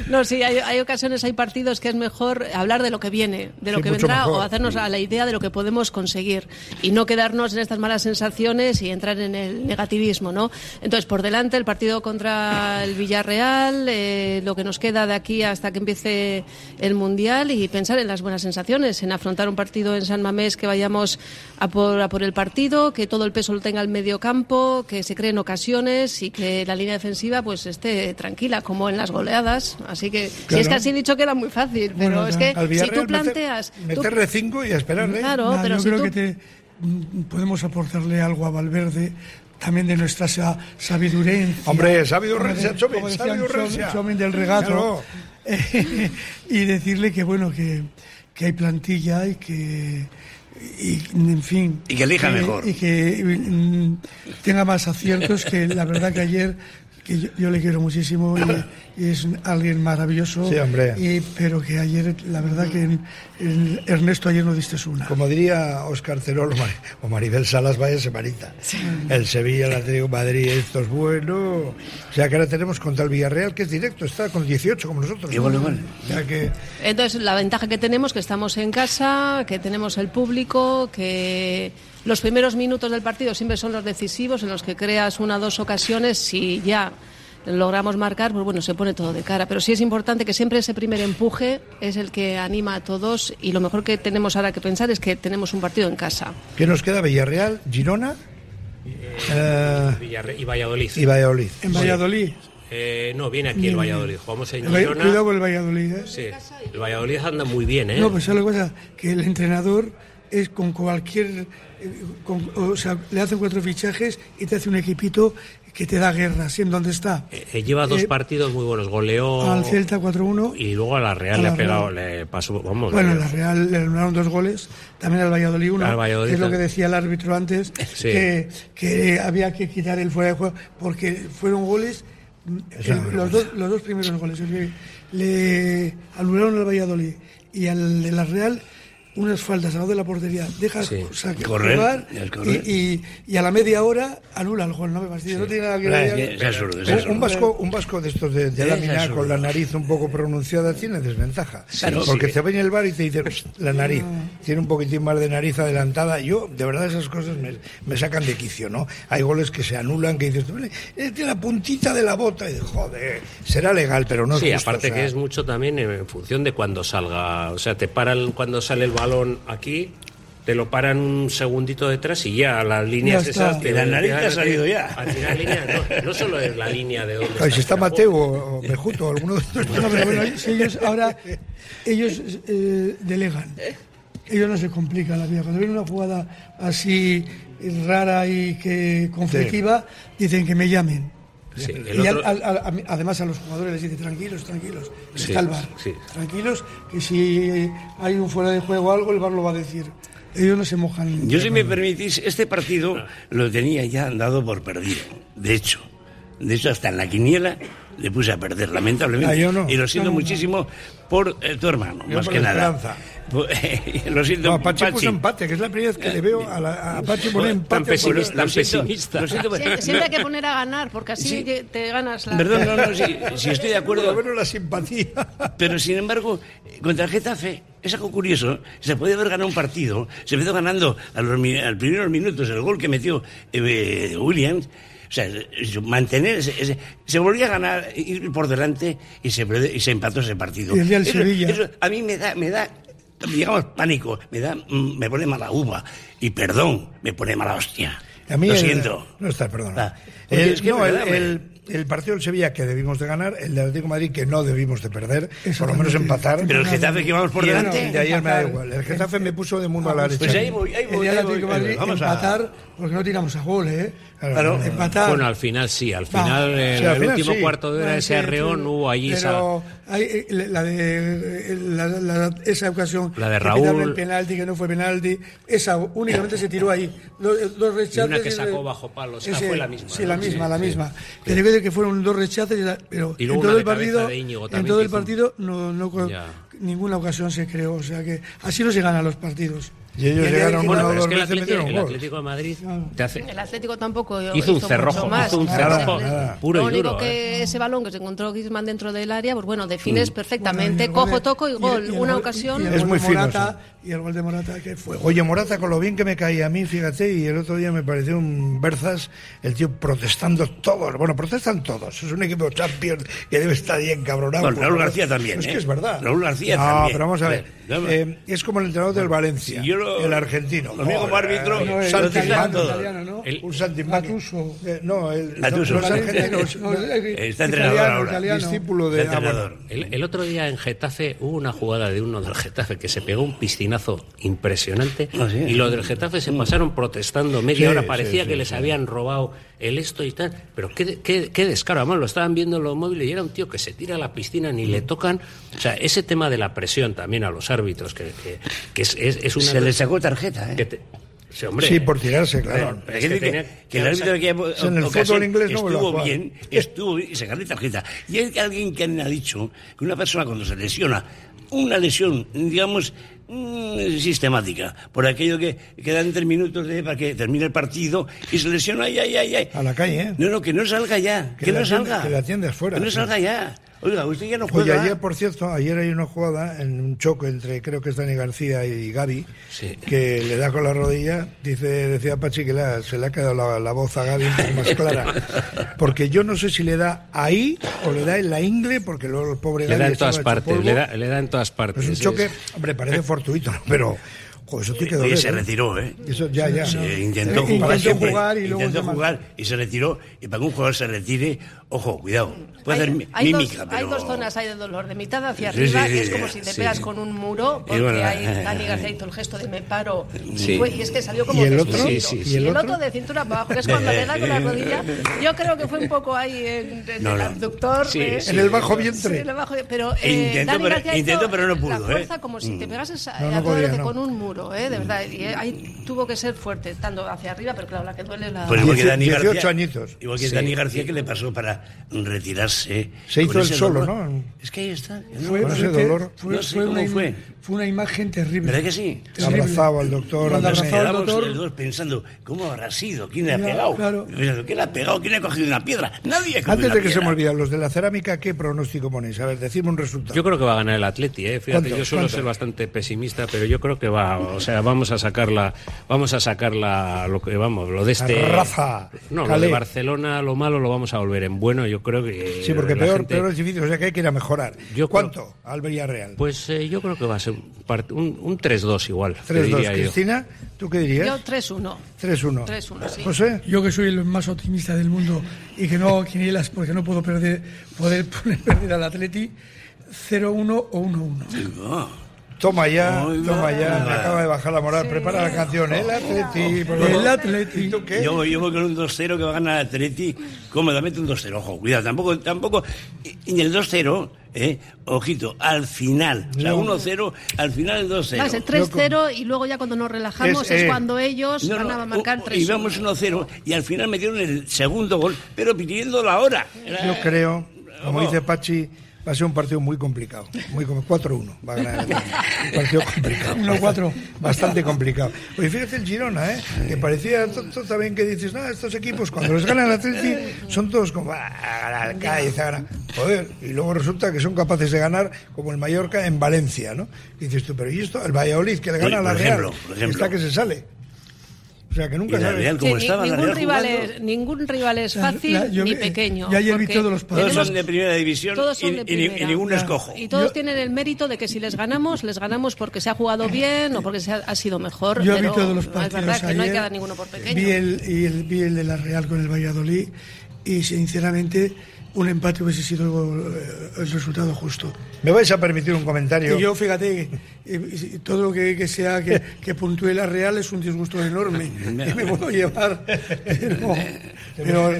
No, sí, hay, hay ocasiones, hay partidos que es mejor hablar de lo que viene, de lo Sí, que vendrá, mejor. o hacernos a la idea de lo que podemos conseguir y no quedarnos en estas malas sensaciones y entrar en el negativismo, ¿no? Entonces, por delante, el partido contra el Villarreal, eh, lo que nos queda de aquí hasta que empiece el Mundial y pensar en las buenas sensaciones, en afrontar un partido en San Mamés que vayamos a por, a por el partido, que todo el peso lo tenga el medio campo, que se creen ocasiones y que la línea defensiva pues esté tranquila, como en las goleadas. Así que, si Claro. es que así dicho queda muy fácil, pero Bueno, es que Al si tú planteas... meter- tú- meterle cinco y a esperar, ¿eh? Claro, Nada, pero yo si creo tú... que te, mm, podemos aportarle algo a Valverde también de nuestra sabiduría. Hombre, sabidurencia, Chomen, del regato. y decirle que, bueno, que, que hay plantilla y que y en fin y que elija mejor. y que mm, tenga más aciertos que la verdad que ayer que yo, le quiero muchísimo y, es alguien maravilloso. Sí, hombre. Y, pero que ayer, la verdad que Ernesto ayer no diste una. Como diría Oscar Cerol o Maribel Salas, vaya semanita. El Sevilla, el Atlético Madrid, esto es bueno. O sea que ahora tenemos contra el Villarreal, que es directo, está con 18 como nosotros. que... Entonces, la ventaja que tenemos que estamos en casa, que tenemos el público, que los primeros minutos del partido siempre son los decisivos, en los que creas una o dos ocasiones. Si ya logramos marcar, pues bueno, se pone todo de cara. Pero sí es importante que siempre ese primer empuje es el que anima a todos y lo mejor que tenemos ahora que pensar es que tenemos un partido en casa. ¿Qué nos queda? Villarreal, Girona eh, y Valladolid. Y Valladolid. En Valladolid. Eh, no, viene aquí el Valladolid. Jugamos en Girona. Cuidado con el Valladolid. ¿eh? Sí, el Valladolid anda muy bien, ¿eh? No, pues es la cosa que el entrenador es con cualquier o sea, le hacen cuatro fichajes y te hace un equipito que te da guerra, ¿sí? ¿En dónde está? Eh, eh, lleva dos eh, partidos muy buenos, goleó... Al Celta 4-1. Y luego a la Real le ha pegado, le pasó, vamos... Bueno, a la Real le anularon dos goles, también al Valladolid uno, que es lo que decía el árbitro antes, que, que había que quitar el fuera de juego, porque fueron goles, los, dos, los dos primeros goles, le anularon al Valladolid y al de la Real unas faltas al lado de la portería, deja sí. correr, y, y, a la media hora anula el gol, no me fastidia, no tiene nada que ver. Un, vasco, un vasco de estos de, de lámina con la nariz un poco pronunciada tiene desventaja. porque te ve en el bar y te dice la nariz, tiene un poquitín más de nariz adelantada. Yo, de verdad, esas cosas me, me sacan de quicio, ¿no? Hay goles que se anulan, que dices, tiene la puntita de la bota y joder, será legal, pero no es Sí, aparte que es mucho también en función de cuando salga, o sea, te paran cuando sale el balón aquí, te lo paran un segundito detrás y ya las líneas esas la nariz ha salido ya. al final línea, no, solo es la línea de donde si está Mateo o Mejuto alguno de estos no, pero bueno, ellos ahora ellos eh, delegan. Ellos no se complican la vida. Cuando viene una jugada así rara y que conflictiva dicen que me llamen y además a los jugadores les dice tranquilos, tranquilos, está el bar, tranquilos, que si hay un fuera de juego o algo, el bar lo va a decir. Ellos no se mojan. Yo, si me permitís, este partido lo tenía ya dado por perdido. De hecho, de hecho, hasta en la quiniela le puse a perder, lamentablemente. Ah, y lo siento muchísimo por eh, tu hermano, más que nada. lo siento, no, Apache puso empate, que es la primera vez que le veo a, la, a Apache poner empate. Tan pesimista. Tan pesimista. siempre, hay que poner a ganar, porque así te ganas la... Perdón, no, no, si, estoy de acuerdo... Por lo menos la simpatía. Pero, sin embargo, contra el Getafe, es algo curioso, se puede haber ganado un partido, se empezó ganando a los, a primeros minutos el gol que metió eh, Williams, o sea, mantener, se, se, volvía a ganar, ir por delante y se, y se empató ese partido. Y el eso, Sevilla. Eso a mí me da, me da digamos, pánico, me da, mm, me pone mala uva. Y perdón, me pone mala hostia. A mí Lo siento. No está, perdón. Ah, es que no, el, el partido del Sevilla que debimos de ganar, el de Atlético de Madrid que no debimos de perder, por lo menos empatar. Pero el Getafe que vamos por delante. de ayer me da igual. El Getafe me puso de mundo a la derecha. Pues ahí voy, ahí voy. El Atlético de Madrid vamos empatar a... porque no tiramos a gol, ¿eh? Claro, empatar. Bueno, al final sí, al final, el, sí, al final, último sí. cuarto de hora de ese arreón hubo allí pero esa... Hay, eh, la de la, la, esa ocasión, la de Raúl, el penalti que no fue penalti, esa únicamente se tiró ahí. Dos, dos rechaces. Y una que sacó bajo palos, esa fue la misma. Sí, la misma, la misma. Pero que fueron dos rechaces pero en todo el partido, en todo el partido no, no ninguna ocasión se creó, o sea que así no se ganan los partidos. Y ellos llegaron bueno, pero es que el Atlético, el Atlético de Madrid te hace... El Atlético tampoco hizo, hizo un cerrojo, más. hizo un cerrojo puro Lo único duro, que ¿eh? ese balón que se encontró Griezmann dentro del área, pues bueno, defines mm. perfectamente, bueno, cojo, toco y gol. Y, y Una ocasión... es muy fino. Morata, y el gol de Morata que fue. Oye, Morata, con lo bien que me caía a mí, fíjate, y el otro día me pareció un Berzas, el tío protestando todos. Bueno, protestan todos. Es un equipo champion que debe estar bien cabronado. Bueno, Raúl García también. Es ¿eh? que es verdad. Raúl García no, también. pero vamos a ver. Eh, es como el entrenador del Valencia, si lo, el argentino. Lo mismo como árbitro, no, el italiano, ¿no? El, un. Eh, no, el, Latuso. los argentinos. no, está entrenador ahora. Discípulo de el, el, otro día en Getafe hubo una jugada de uno del Getafe que se pegó un piscinón patinazo impresionante. Ah, sí. Y lo del Getafe se pasaron protestando media Sí, hora. Parecía sí, que les sí. habían robado el esto y tal. Pero qué, qué, qué descaro. Además, lo estaban viendo en los móviles y era un tío que se tira a la piscina ni le tocan. O sea, ese tema de la presión también a los árbitros, que, que, que es, es, es una. Se le sacó tarjeta, ¿eh? que te- sí, hombre. Sí, por tirarse, claro. Pero Es que que, tenía- que el árbitro que sea, en el fútbol inglés no estuvo jugar. bien, estuvo bien y sacarle tarjeta. Y hay alguien que ha dicho que una persona cuando se lesiona, una lesión, digamos, mm, sistemática, por aquello que quedan tres minutos de, para que termine el partido y se lesiona, ay, ay, ay, ay. A la calle, ¿eh? No, no, que no salga ya, que, Que no atiende- salga. que la atiendes fuera, Que no salga ya. Oiga, usted ya no Oye, juega. ayer, por cierto, ayer hay una jugada en un choque entre, creo que es Dani García y Gaby, Sí. que le da con la rodilla, dice, decía Pachi que la- se le ha quedado la, la voz a Gaby un poco más clara, porque yo no sé si le da ahí o le da en la ingle, porque luego el pobre Le Gaby da en todas partes, le da, le da en todas partes. Es un Es- choque, hombre, parece fortuito, ¿no? pero joder, eso tiene que Oye, doler, se ¿eh? retiró, ¿eh? Eso ya, ya. Sí, No. intentó Eh, jugar, intentó siempre, jugar y luego intentó se jugar y se retiró. Y para que un jugador se retire, ojo, cuidado, puede hacer mi- Hay, mímica, dos, pero... hay dos zonas hay de dolor, de mitad hacia Sí, arriba, sí, que es como si te sí. pegas con un muro, porque bueno, ahí eh, Dani García hizo el gesto de me paro, Sí. y, fue- y es que salió como ¿Y el otro? Sí, sí, Y el, ¿Y el otro otro? de cintura para abajo, que es cuando le da con la rodilla, yo creo que fue un poco ahí en, en No, el abductor. Sí, eh, sí. En el bajo Sí, vientre. en el bajo, pero eh, Intentó, Dani pero- García hizo intentó, pero no pudo, la ¿eh? fuerza como si te pegases que no. con un muro, eh, de verdad. Y eh, ahí tuvo que ser fuerte, estando hacia arriba, pero claro, la que duele es la... Pues igual que Dani 18 García, añitos. Igual que Dani García que le pasó para retirarse. Se hizo ese solo, dolor. ¿no? Es que ahí está. Fue, Con ese dolor. fue- No sé fue cómo una, fue. fue una imagen terrible. ¿Verdad que sí? Terrible. Abrazado al doctor. Abrazaba al Quedamos doctor- los dos pensando, ¿cómo habrá sido? ¿Quién le ha pegado? claro. ¿Quién le ha pegado? ¿Quién le ha cogido una piedra? Nadie ha cogido Antes de que se piedra. me olvide, los de la cerámica, ¿qué pronóstico ponéis? A ver, decime un resultado. Yo creo que va a ganar el Atleti, ¿eh? Fíjate, yo suelo ¿Cuánto? ser bastante pesimista, pero yo creo que va, o sea, vamos a sacarla, vamos a sacarla, lo que vamos, lo de este. Raza, No, lo Calé. de Barcelona, lo malo lo vamos a volver en bueno. Yo creo que. Sí, porque peor, gente- peor es difícil, o sea que hay que ir a mejorar. Yo ¿Cuánto al Villarreal? Pues eh, yo creo que va a ser un, part- un, un 3-2 igual. te 3-2. diría yo. Cristina, ¿tú qué dirías? Yo 3-1. 3-1. 3-1, sí. José, Yo que soy el más optimista del mundo y que no hago quinielas porque no puedo perder, poder poner perder al Atleti, 0-1 o 1-1. Toma ya, toma ya, me acaba de bajar la moral. Prepara la canción, el Atleti. por El. Atleti. ¿Y tú qué? Yo, yo voy con un 2-0 que va a ganar el Atleti cómodamente un 2-0. Ojo, cuidado, tampoco, tampoco. Y en el 2-0, eh, ojito, al final. O sea, No. 1-0, al final el 2-0. Va a ser 3-0 y luego ya cuando nos relajamos Es, es, eh, cuando ellos No, van a marcar o- 3 y vamos 1-0 y al final metieron el segundo gol, pero pidiendo la hora. Yo creo, como dice Pachi, va a ser un partido muy complicado. Muy com- 4-1 va a ganar el partido complicado. 1-4. Bastante complicado. Oye, fíjate el Girona, ¿eh? Que parecía to- to- también que dices, no, estos equipos cuando les ganan el Atleti son todos como, ah, a ganar el Cádiz, a ganar". Joder, y luego resulta que son capaces de ganar como el Mallorca en Valencia, ¿no? Y dices tú, pero ¿y esto? El Valladolid que le Por- gana a la Real, ejemplo, por ejemplo. está que se sale. O sea, que nunca Y la. Real, Sí, como ni- estaba la ningún, Real rival es, ningún rival es La- fácil la- yo ni vi- pequeño. ayer vi porque todos los Todos tenemos- son de primera división todos son y, de y y primera. ninguno es cojo. Y todos Yo- tienen el mérito de que si les ganamos, les ganamos porque se ha jugado bien o porque se ha, ha sido mejor. Yo vi pero todos los es partidos verdad que no hay ayer, que dar ninguno por pequeño. Vi el, y el, vi el de la Real con el Valladolid y sinceramente un empate hubiese sido eh, el resultado justo. ¿Me vais a permitir un comentario? Y yo, fíjate, eh, si todo lo que, que sea que, que puntúe la Real es un disgusto enorme. y me puedo llevar. Pero, pero,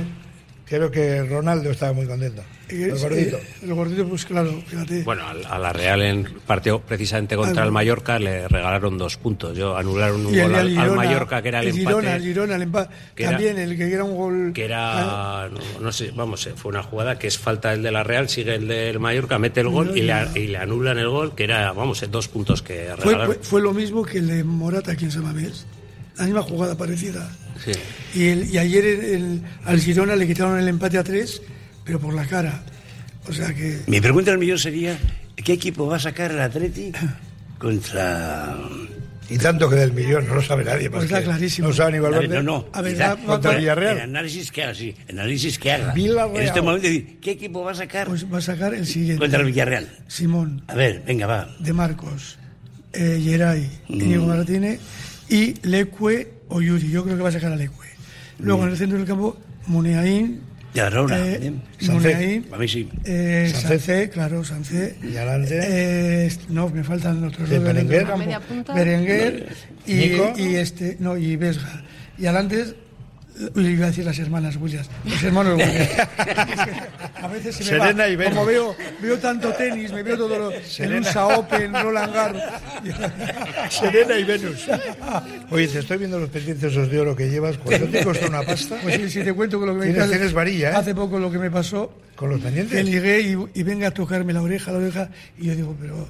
Creo que Ronaldo estaba muy contento. El gordito. eh, el gordito, pues claro, fíjate. Bueno, al- a la Real en partido precisamente contra Ah, el Mallorca le regalaron dos puntos. Yo anularon un gol al, al Girona, Mallorca que era el, el empate. Girona, el Girona, el empate. era- También el que era un gol. que era no, no sé vamos eh, fue una jugada que es falta el de la Real sigue el del Mallorca mete el gol y le, y le anulan el gol que era vamos eh, dos puntos que Fue, regalaron fue- fue lo mismo que el de Morata aquí en Samamés. La misma jugada parecida. Sí. Y, el- y ayer el- el- al Girona le quitaron el empate a tres, pero por la cara. O sea que. Mi pregunta al millón sería, ¿qué equipo va a sacar el Atleti contra... Y tanto que del millón, no lo sabe nadie. más Pues está clarísimo. No sabe ni A ver, Valverde. no, no. A ver, quizá va- va- Villarreal. El análisis que haga, sí. El análisis que haga. Villarreal. En este momento, ¿qué equipo va a sacar Pues va a sacar el siguiente. contra el Villarreal? Simón, A ver, venga, va. De Marcos, eh, Geray, Mm. Íñigo Martínez y Leque o Yuri. Yo creo que va a sacar a Leque. Luego Mm. en el centro del campo, Muneain, Ya era hora. Eh. Muniain, A mí sí. eh, Sancé. Sancé, claro, Sancé. Y adelante. Eh, no, me faltan otros dos Berenguer. campo. Media punta. Berenguer y, y este, no, y Vesga. Y adelante, uy, iba a decir las hermanas Williams, los hermanos Williams. a veces se me Serena va, y como veo, veo tanto tenis, me veo todo lo, el Serena. USA Open, Roland Garros. Serena y Venus. Oye, te estoy viendo los pendientes de oro que llevas. ¿Cuánto te costó una pasta? Pues si, te cuento con lo que me Tienes- tienes varilla, ¿eh? Hace poco lo que me pasó, Con los pendientes. que ligué y, y venga a tocarme la oreja, la oreja, y yo digo, pero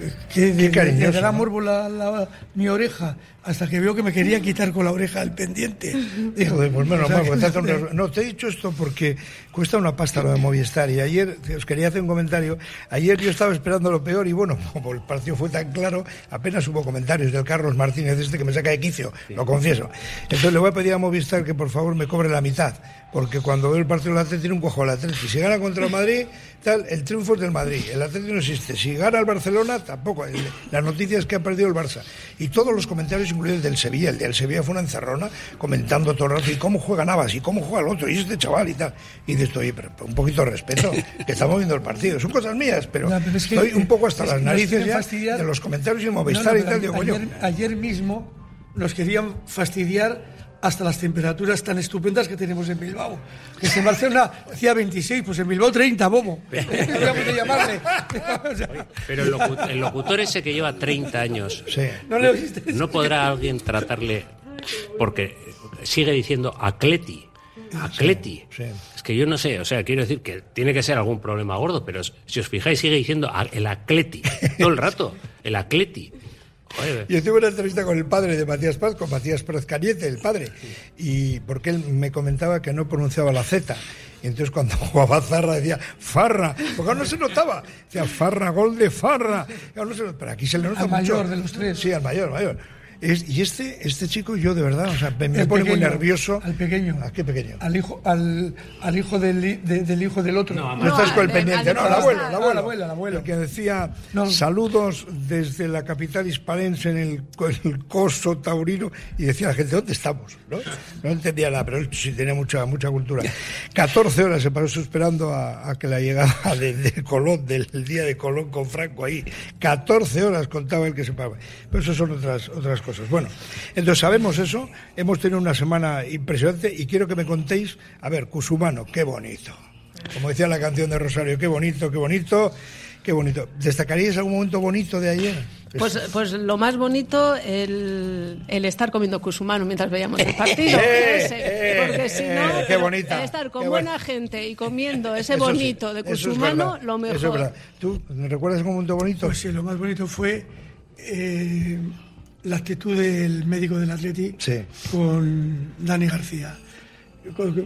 eh, ¿qué, Qué cariñoso, le dará ¿no? morbo la, la- mi oreja? Hasta que veo que me quería quitar con la oreja el pendiente. Joder, pues menos o sea, mal, que- porque te hace un res- No, te he dicho esto porque cuesta una pasta lo de Movistar. Y ayer, os quería hacer un comentario. Ayer yo estaba esperando lo peor y bueno, como el partido fue tan claro, apenas hubo comentarios del Carlos Martínez, este que me saca de quicio, lo confieso. Entonces le voy a pedir a Movistar que por favor me cobre la mitad, porque cuando veo el partido del Atlético tiene un cojo al Atlético. Si gana contra el Madrid, tal, el triunfo es del Madrid. El Atlético no existe. Si gana el Barcelona, tampoco. La noticia es que ha perdido el Barça. Y todos los comentarios, incluidos el del Sevilla, el del Sevilla fue una encerrona, comentando todo el rato, y cómo juega Navas, y cómo juega el otro, y este chaval y tal. Y dices, oye, pero un poquito de respeto, que estamos viendo el partido. Son cosas mías, pero, Ya, pero es que- estoy un poco hasta las narices ya fastidiar. de los comentarios y No, no, Movistar y tal. Digo, ayer, ayer mismo nos querían fastidiar hasta las temperaturas tan estupendas que tenemos en Bilbao. Que si en Barcelona hacía 26, pues en Bilbao 30, bobo. Llamarle. Pero el, locu- el locutor ese que lleva 30 años, no le oíste. ¿no podrá alguien tratarle? Porque sigue diciendo Atleti. Atleti. Es que yo no sé, o sea, quiero decir que tiene que ser algún problema gordo, pero si os fijáis sigue diciendo el Atleti. Todo el rato. El Atleti. Joder. Yo tuve una entrevista con el padre de Matías Paz, con Matías Pérez Cañete, el padre, y porque él me comentaba que no pronunciaba la Z. Y entonces cuando jugaba Zarra decía Farra, porque no se notaba. Decía Farra, gol de Farra. Y no se pero aquí se le nota Al mucho. mayor de los tres. Sí, al mayor, mayor. Es- y este, este chico, yo de verdad, o sea, me, me El pone muy nervioso. Al pequeño. ¿A qué pequeño? Al hijo, al, al hijo del, de- del hijo del otro. No, estás con el pendiente, no, el abuelo, el abuelo. el abuelo, el abuelo. El que decía saludos desde la capital hispalense en el, el coso taurino y decía la gente, ¿dónde estamos? No, no entendía nada, pero sí tenía mucha, mucha cultura. 14 horas se pasó esperando a, a que la llegada de, de Colón, del día de Colón con Franco ahí. 14 horas contaba él que se pagaba. Pero eso son otras, otras cosas. Bueno, entonces sabemos eso, hemos tenido una semana impresionante y quiero que me contéis, a ver, Cusumano, qué bonito. Como decía la canción de Rosario, qué bonito, qué bonito, qué bonito. ¿Destacaríais algún momento bonito de ayer? Pues, pues lo más bonito, el, el estar comiendo cusumano mientras veíamos el partido. Eh, Ese, eh, porque si eh, no, qué pero bonita, el estar con qué buena gente y comiendo ese Eso sí, bonito de es cusumano, lo eso es mejor. verdad. ¿Tú recuerdas algún momento bonito? Pues sí, lo más bonito fue eh, la actitud del médico del Atleti Sí. con Dani García.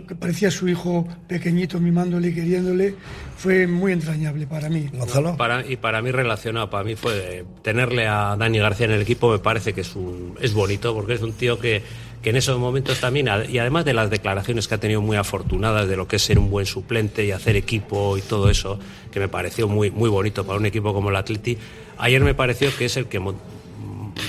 Que parecía su hijo pequeñito mimándole y queriéndole. Fue muy entrañable para mí. Gonzalo. Para, y para mí relacionado, para mí fue tenerle a Dani García en el equipo me parece que es un es bonito porque es un tío que, que en esos momentos también y además de las declaraciones que ha tenido muy afortunadas de lo que es ser un buen suplente y hacer equipo y todo eso que me pareció muy muy bonito para un equipo como el Atleti ayer me pareció que es el que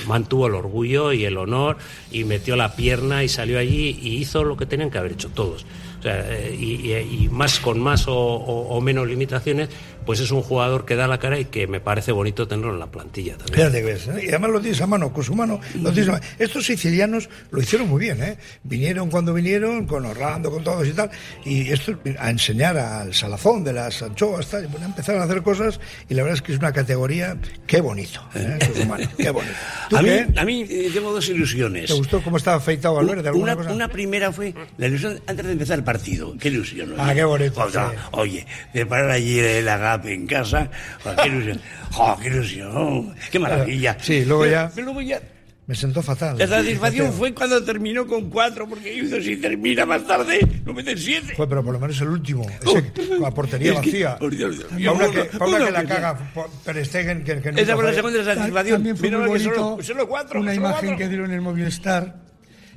mantuvo el orgullo y el honor y metió la pierna y salió allí y hizo lo que tenían que haber hecho todos. Eh, y, y- más con más o, o- o menos limitaciones, pues es un jugador que da la cara y que me parece bonito tenerlo en la plantilla también. Fíjate que ves, ¿eh? Y además lo tienes a mano, Cusumano, lo tienes a mano. Estos sicilianos lo hicieron muy bien, ¿eh? Vinieron cuando vinieron, con Orlando, con todos y tal, y esto a enseñar al salazón de las anchoas, tal, y bueno, empezaron a hacer cosas, y la verdad es que es una categoría, qué bonito, ¿eh? Cusumano, qué bonito. ¿Tú A mí, qué? a mí eh, tengo dos ilusiones. ¿Te gustó cómo estaba afeitado Valverde? ¿Alguna Una, cosa? una primera fue la ilusión antes de empezar el partido. Qué ilusión. oye. Ah, qué bonito, O sea, sí. Oye, preparar allí el agape en casa. oh, qué ilusión. Oh, qué ilusión. Qué maravilla. Sí, luego ya- pero luego ya. Me sentó fatal. La satisfacción fue cuando terminó con cuatro, porque hizo si termina más tarde, no meten siete. Fue, pero por lo menos el último, ese, la portería Es que- vacía. por Dios, Dios Pa' mío, una que, una que la caga Ter Stegen, que, que nunca Esa fue la segunda satisfacción. También fue muy que solo- bonito solo cuatro, una solo imagen cuatro. que dieron en el Movistar,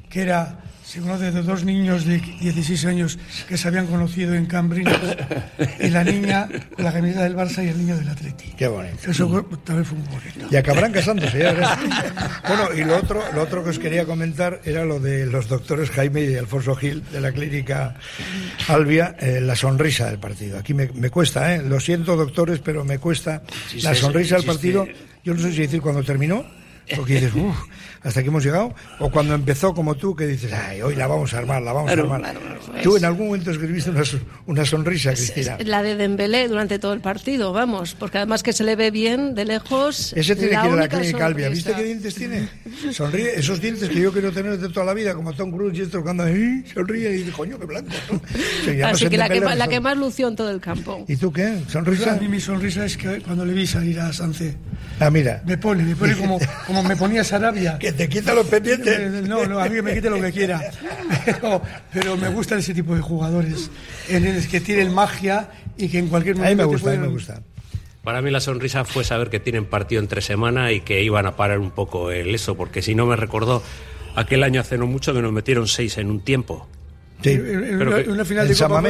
que era Se conoce de dos niños de 16 años que se habían conocido en Cambrinos y la niña con la camiseta del Barça y el niño del Atleti. Qué bonito. Eso también fue un poquito. Y acabarán casándose, ya verás. Bueno, y lo otro, lo otro que os quería comentar era lo de los doctores Jaime y Alfonso Gil de la clínica Albia, eh, la sonrisa del partido. Aquí me, me cuesta, ¿eh? Lo siento, doctores, pero me cuesta Sí, la sí, sonrisa del partido. Yo no sé si decir cuando terminó, porque dices, uff, hasta aquí hemos llegado, o cuando empezó como tú, que dices, ay, hoy la vamos a armar, la vamos Claro, a armar. claro, tú en algún momento escribiste una, una sonrisa, Cristina. La de Dembélé durante todo el partido, vamos, porque además que se le ve bien de lejos. Ese tiene la que ir a la clínica Albia. ¿Viste qué dientes tiene? Sonríe, esos dientes que yo quiero tener de toda la vida, como Tom Cruise y esto, cuando "Ay", sonríe y dice, coño, qué blanco. ¿no? Se llama Así que la que, la que más lució en todo el campo. ¿Y tú qué? A ¿Sonrisa? mí mi sonrisa es que cuando le vi salir a Sánchez, Ah, mira. me pone, me pone como, como me ponía Sarabia. Que te quita los pendientes. No, no, a mí que me quite lo que quiera. Pero, pero me gustan ese tipo de jugadores, en el que tienen magia y que en cualquier A mí momento me gusta, a mí me pueden- gusta. Para mí la sonrisa fue saber que tienen partido entre semana y que iban a parar un poco el eso, porque si no me recordó aquel año hace no mucho que nos metieron seis en un tiempo. Sí. Pero una, que- una final ¿En de Copa?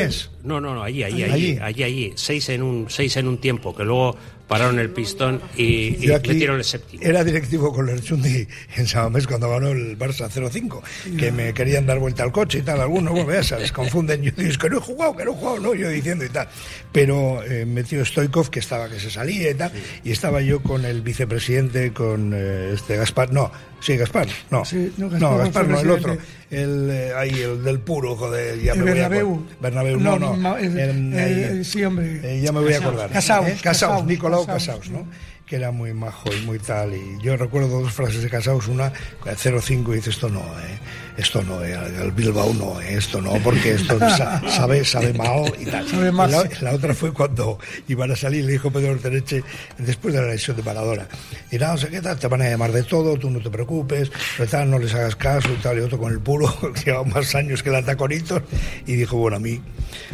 No, no, no, allí, allí, Allí. allí, allí, allí, seis en un, seis en un tiempo, que luego pararon el pistón y, y metieron el séptimo. Era directivo con Lerchundi en Samamés cuando ganó el Barça 0-5, que me querían dar vuelta al coche y tal. Algunos, bueno, ya sabes, confunden. Yo digo, es que no he jugado, que no he jugado, no, yo diciendo y tal. Pero eh, metió Stoikov, que estaba que se salía y tal, y estaba yo con el vicepresidente, con eh, este Gaspar, no, sí, Gaspar, no, Sí, no, no, Gaspar Gaspar, fue no, el otro, el, eh, ahí, el del puro, joder, ya El me voy a Bernabéu. Bernabéu, no, no. el- el- ahí, el- sí, hombre. eh, ya me voy a acordar. Casaus, ¿eh? Casaus, Nicolau. Casaus, ¿no? Que era muy majo y muy tal. Y yo recuerdo dos frases de Casaus, una 0-5 y dice esto no, ¿eh? Esto no, ¿eh? El Bilbao no, ¿eh? Esto no, porque esto sa- sabe, sabe mal y tal. Sabe más. Y la, la otra fue cuando iban a salir, le dijo Pedro Ortereche, después de la lesión de Maradona. Y nada, no sé qué tal, te van a llamar de todo, tú no te preocupes, pero tal, no les hagas caso y tal. Y otro con el puro, que lleva más años que el Ataconitos, y dijo, bueno, a mí,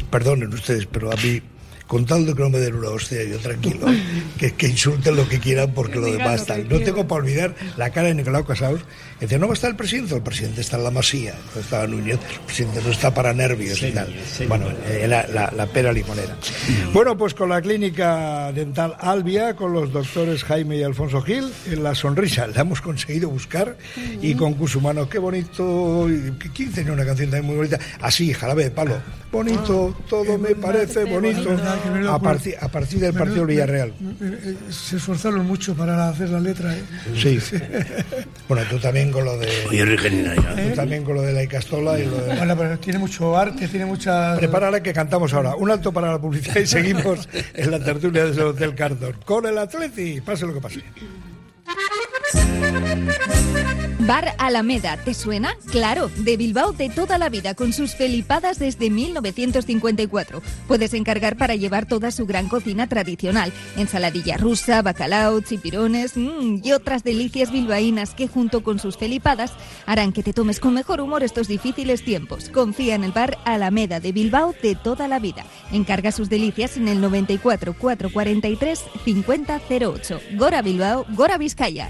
perdonen ustedes, pero a mí con tal de que no me den una hostia, yo tranquilo, que, que insulten lo que quieran porque lo demás tal. No tengo para olvidar la cara de Nicolau Casaus, dice, no va a estar el presidente, el presidente está en la masía, no está Núñez, el presidente no está para nervios y tal. Bueno, eh, la, la- la pera limonera. Bueno, pues con la clínica dental Albia, con los doctores Jaime y Alfonso Gil, en la sonrisa la hemos conseguido buscar y con Cusumano, qué bonito, ¿quién tenía una canción también muy bonita? Así, jarabe de palo, bonito, todo me parece bonito, a, partir a partir del partido Villarreal. eh, eh, Se esforzaron mucho para hacer la letra. ¿eh? Sí. Bueno, tú también con lo de. Oye, también con lo de la Icastola y lo de. Bueno, pero tiene mucho arte, tiene mucha... Prepárala que cantamos ahora. Un alto para la publicidad y seguimos en la tertulia desde el Hotel Cardón. Con el Atleti, pase lo que pase. Bar Alameda, ¿te suena? Claro, de Bilbao de toda la vida, con sus felipadas desde 1954. Puedes encargar para llevar toda su gran cocina tradicional, ensaladilla rusa, bacalao, chipirones mm, y otras delicias bilbaínas que junto con sus felipadas harán que te tomes con mejor humor estos difíciles tiempos. Confía en el Bar Alameda de Bilbao de toda la vida. Encarga sus delicias en el 94 443 5008. Gora Bilbao, Gora Vizcaya.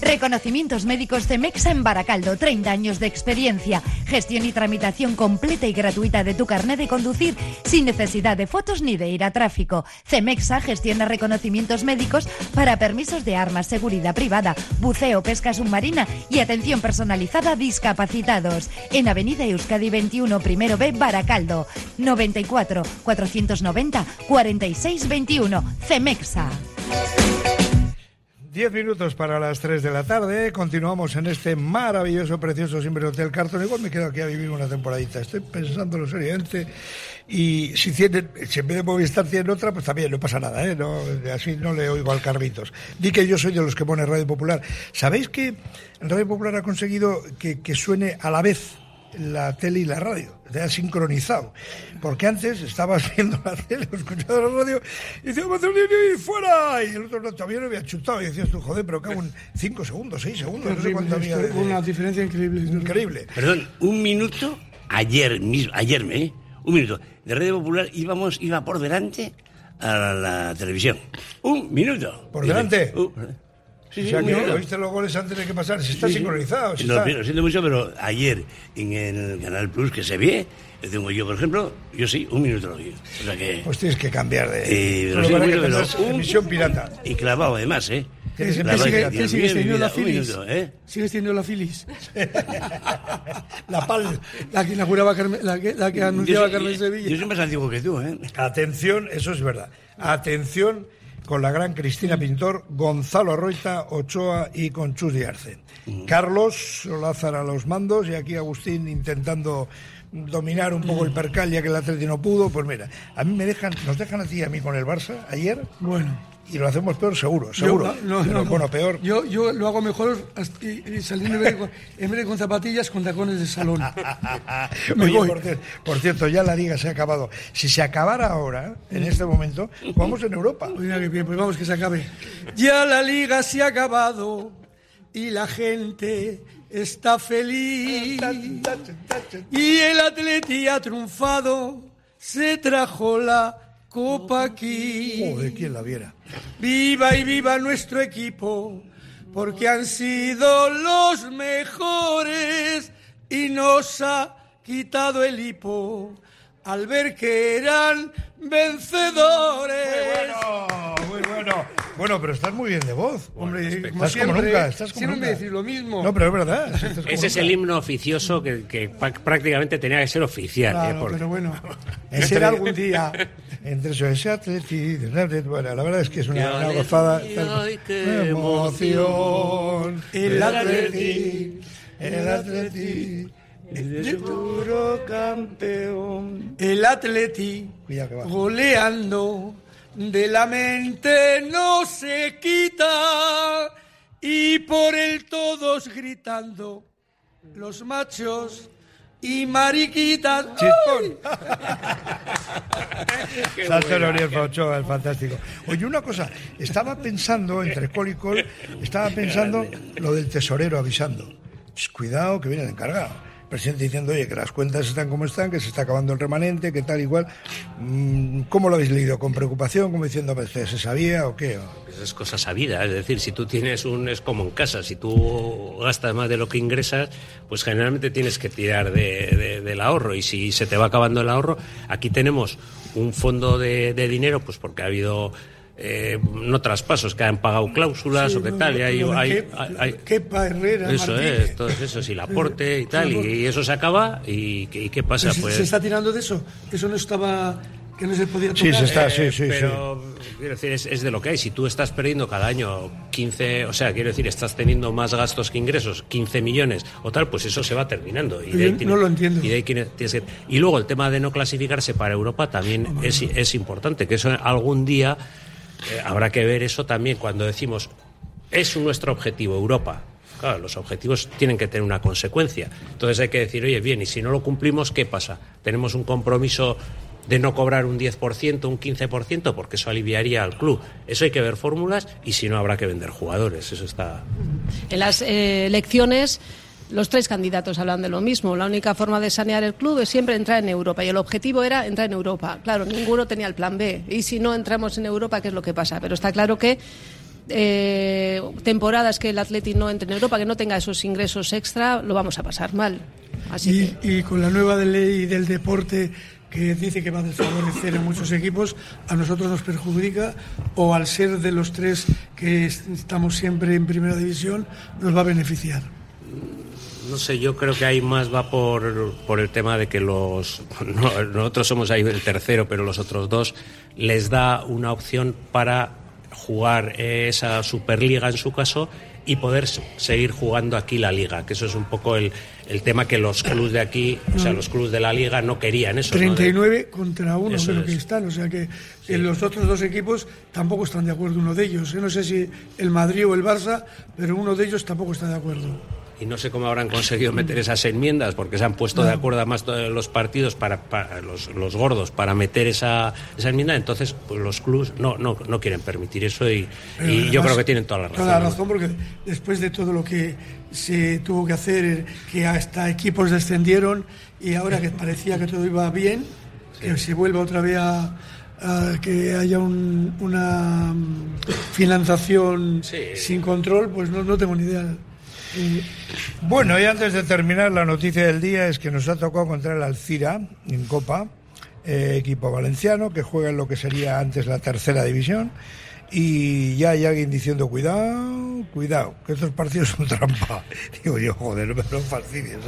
Reconocimientos médicos Cemexa en Baracaldo, 30 años de experiencia, gestión y tramitación completa y gratuita de tu carnet de conducir sin necesidad de fotos ni de ir a tráfico. Cemexa gestiona reconocimientos médicos para permisos de armas, seguridad privada, buceo, pesca submarina y atención personalizada a discapacitados. En Avenida Euskadi 21, primero B, Baracaldo, 94 490 46 21. Cemexa. Diez minutos para las tres de la tarde. Continuamos en este maravilloso, precioso siempre Hotel Carton. Igual me quedo aquí a vivir una temporadita. Estoy pensándolo seriamente. Y si, tienen, si en vez de Movistar tienen otra, pues también no pasa nada. ¿eh? No, así no le oigo al Carlitos. Di que yo soy de los que pone Radio Popular. ¿Sabéis que Radio Popular ha conseguido que, que suene a la vez la tele y la radio, te ha sincronizado. Porque antes estabas viendo la tele, escuchando la radio, y decías, y fuera, y el otro no, todavía no había chutado, y decías tú, joder, pero cago en 5 segundos, 6 segundos, no sé cuánto había. de- Una diferencia increíble. Increíble. Perdón, un minuto, ayer mismo, ayer me, ¿eh? un minuto, de Radio Popular íbamos, iba por delante a la, televisión. Un minuto. ¿Por delante? uh, sí, sí, o sea que oíste los goles antes de que pasar, si está sincronizado. Si Lo, está... lo siento mucho, pero ayer en el Canal Plus que se ve, yo tengo yo, por ejemplo, yo sí, un minuto lo vi. O sea que... Pues tienes que cambiar de... Eh, lo siento mucho, pero un- emisión pirata. Y clavado además, ¿eh? ¿Qué sigues mi teniendo la minuto, ¿eh? Sigues teniendo la Phyllis. la PAL. La que inauguraba Carmen, la que, la que anunciaba soy- Carmen Sevilla. Yo soy más antiguo que tú, ¿eh? Atención, eso es verdad. Atención con la gran Cristina Pintor, Gonzalo Arroita, Ochoa y con Chus de Arce. Carlos Lázaro a los mandos y aquí Agustín intentando dominar un poco el percal ya que el Atleti no pudo. Pues mira, a mí me dejan, nos dejan a ti y a mí con el Barça ayer Bueno. Y lo hacemos peor seguro, seguro. Yo, no, Pero, no. Bueno, peor. Yo, yo lo hago mejor y, y saliendo con, en vez de con zapatillas, con tacones de salón. Me Oye, voy. por, cier- por cierto, ya la liga se ha acabado. Si se acabara ahora, en este momento, jugamos en Europa. Mira bien, pues vamos que se acabe. Ya la liga se ha acabado y la gente está feliz. Y el Atleti ha triunfado, se trajo la copa aquí. Joder, quién la viera. Viva y viva nuestro equipo, porque han sido los mejores y nos ha quitado el hipo al ver que eran vencedores. Muy bueno. Bueno, pero estás muy bien de voz. Hombre, estás como como siempre, nunca. Estás como siempre me nunca. decís lo mismo. No, pero es verdad. Ese es nunca. el himno oficioso que, que prácticamente tenía que ser oficial. ¿eh? Claro, Porque- pero bueno, Entre- será algún día. Entre eso, ese atleti, bueno, la verdad es que es una, una gozada. y qué emoción. El Atleti, el atleti, el puro campeón. El Atleti, goleando, de la mente no se quita. Y por el todos gritando, los machos y mariquitas. Santo buena. Noriel Ochoa, es fantástico. Oye, una cosa, estaba pensando, entre col y col, estaba pensando lo del tesorero avisando. Cuidado, que viene el encargado. Presidente diciendo, oye, que las cuentas están como están, que se está acabando el remanente, que tal, igual. Mm, ¿Cómo lo habéis leído? ¿Con preocupación? ¿Como diciendo, pues, ¿se sabía o qué? Pues es cosa sabida, es decir, si tú tienes un, es como en casa, si tú gastas más de lo que ingresas, pues generalmente tienes que tirar de- de- del ahorro y si se te va acabando el ahorro, aquí tenemos un fondo de dinero, pues porque ha habido eh, no traspasos, que han pagado cláusulas Sí, o qué lo- tal, y hay, hay- Herrera, eso Martínez. es, todo eso, si el aporte y tal, y, y eso se acaba, y, ¿qué- y qué pasa? ¿Se, Pues, se está tirando de eso? Eso no estaba. que no se podía tocar. Sí, se está, Eh, sí, sí, pero quiero decir, es, es de lo que hay. Si tú estás perdiendo cada año 15, o sea, quiero decir, estás teniendo más gastos que ingresos, 15 millones o tal, pues eso se va terminando. Y, Pero de ahí yo tiene- no lo entiendo. Y, de ahí tiene- tienes que- y luego el tema de no clasificarse para Europa también es, es importante, que eso algún día eh, habrá que ver eso también cuando decimos es nuestro objetivo Europa. Claro, los objetivos tienen que tener una consecuencia. Entonces hay que decir, oye, bien, y si no lo cumplimos, ¿qué pasa? Tenemos un compromiso de no cobrar un 10%, un 15%, porque eso aliviaría al club. Eso hay que ver fórmulas y si no habrá que vender jugadores. Eso está. En las eh, elecciones. Los tres candidatos hablan de lo mismo. La única forma de sanear el club es siempre entrar en Europa. Y el objetivo era entrar en Europa. Claro, ninguno tenía el plan B. Y si no entramos en Europa, ¿qué es lo que pasa? Pero está claro que eh, temporadas que el Atleti no entre en Europa, que no tenga esos ingresos extra, lo vamos a pasar mal. Así y, y con la nueva ley del deporte que dice que va a desfavorecer a muchos equipos, a nosotros nos perjudica o al ser de los tres que estamos siempre en primera división, nos va a beneficiar. No sé, yo creo que ahí más va por, por el tema de que los. nosotros somos ahí el tercero, pero los otros dos les da una opción para jugar esa Superliga en su caso y poder seguir jugando aquí la liga, que eso es un poco el, el tema que los clubes de aquí, o sea, los clubes de la liga no querían eso. 39 contra uno de lo que están, o sea que en los otros dos equipos tampoco están de acuerdo uno de ellos. ¿eh? No sé si el Madrid o el Barça, pero uno de ellos tampoco está de acuerdo y no sé cómo habrán conseguido meter esas enmiendas porque se han puesto de acuerdo además los partidos para, los, los, gordos para meter esa, esa enmienda entonces pues los clubes no, no, no quieren permitir eso y, y yo creo que tienen toda la razón toda la razón porque después de todo lo que se tuvo que hacer que hasta equipos descendieron y ahora que parecía que todo iba bien que se vuelva otra vez a, que haya un, una financiación sin control pues no, no tengo ni idea bueno, y antes de terminar, la noticia del día es que nos ha tocado contra el Alcira en Copa, eh, equipo valenciano, que juega en lo que sería antes la tercera división. Y ya hay alguien diciendo, cuidado, cuidado, que estos partidos son trampa. Digo yo, joder, no me lo fastidies.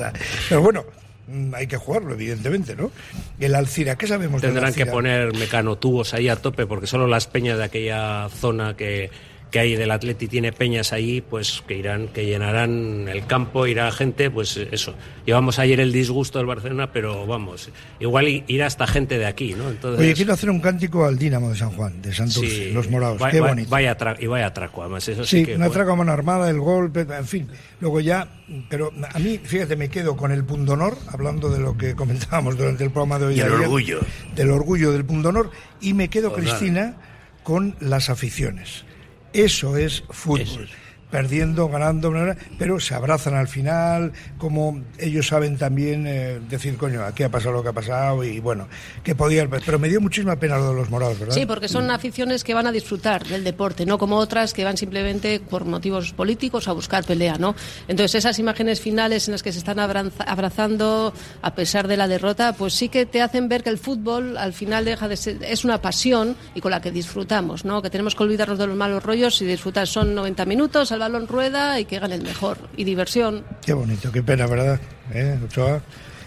pero bueno, mm, hay que jugarlo, evidentemente, ¿no? El Alcira, ¿qué sabemos Tendrán que poner mecanotubos ahí a tope, porque solo las peñas de aquella zona que que hay del Atleti tiene peñas allí, pues que irán, que llenarán el campo, irá gente, pues eso. Llevamos ayer el disgusto del Barcelona, pero vamos, igual irá hasta gente de aquí, ¿no? Entonces, Oye, quiero hacer un cántico al Dínamo de San Juan, de Santos, los morados, qué bonito. Vaya y vaya atraco, además, eso sí, sí un atraco a mano armada, el golpe, en fin, luego ya, pero a mí, fíjate, me quedo con el pundonor, hablando de lo que comentábamos durante el programa de hoy. Y el orgullo. Del orgullo del pundonor, y me quedo, pues Cristina, con las aficiones. Eso es fútbol perdiendo, ganando, pero se abrazan al final, como ellos saben también eh, decir, coño, aquí ha pasado lo que ha pasado y bueno, que podía, pero me dio muchísima pena lo de los morados, ¿verdad? Sí, porque son aficiones que van a disfrutar del deporte, no como otras que van simplemente por motivos políticos a buscar pelea, ¿no? Entonces esas imágenes finales en las que se están abrazando a pesar de la derrota, pues sí que te hacen ver que el fútbol al final deja de ser, es una pasión y con la que disfrutamos, ¿no? Que tenemos que olvidarnos de los malos rollos y disfrutar son 90 minutos balón rueda y que gane el mejor. Y diversión. Qué bonito, qué pena, ¿verdad? ¿Eh, Ochoa?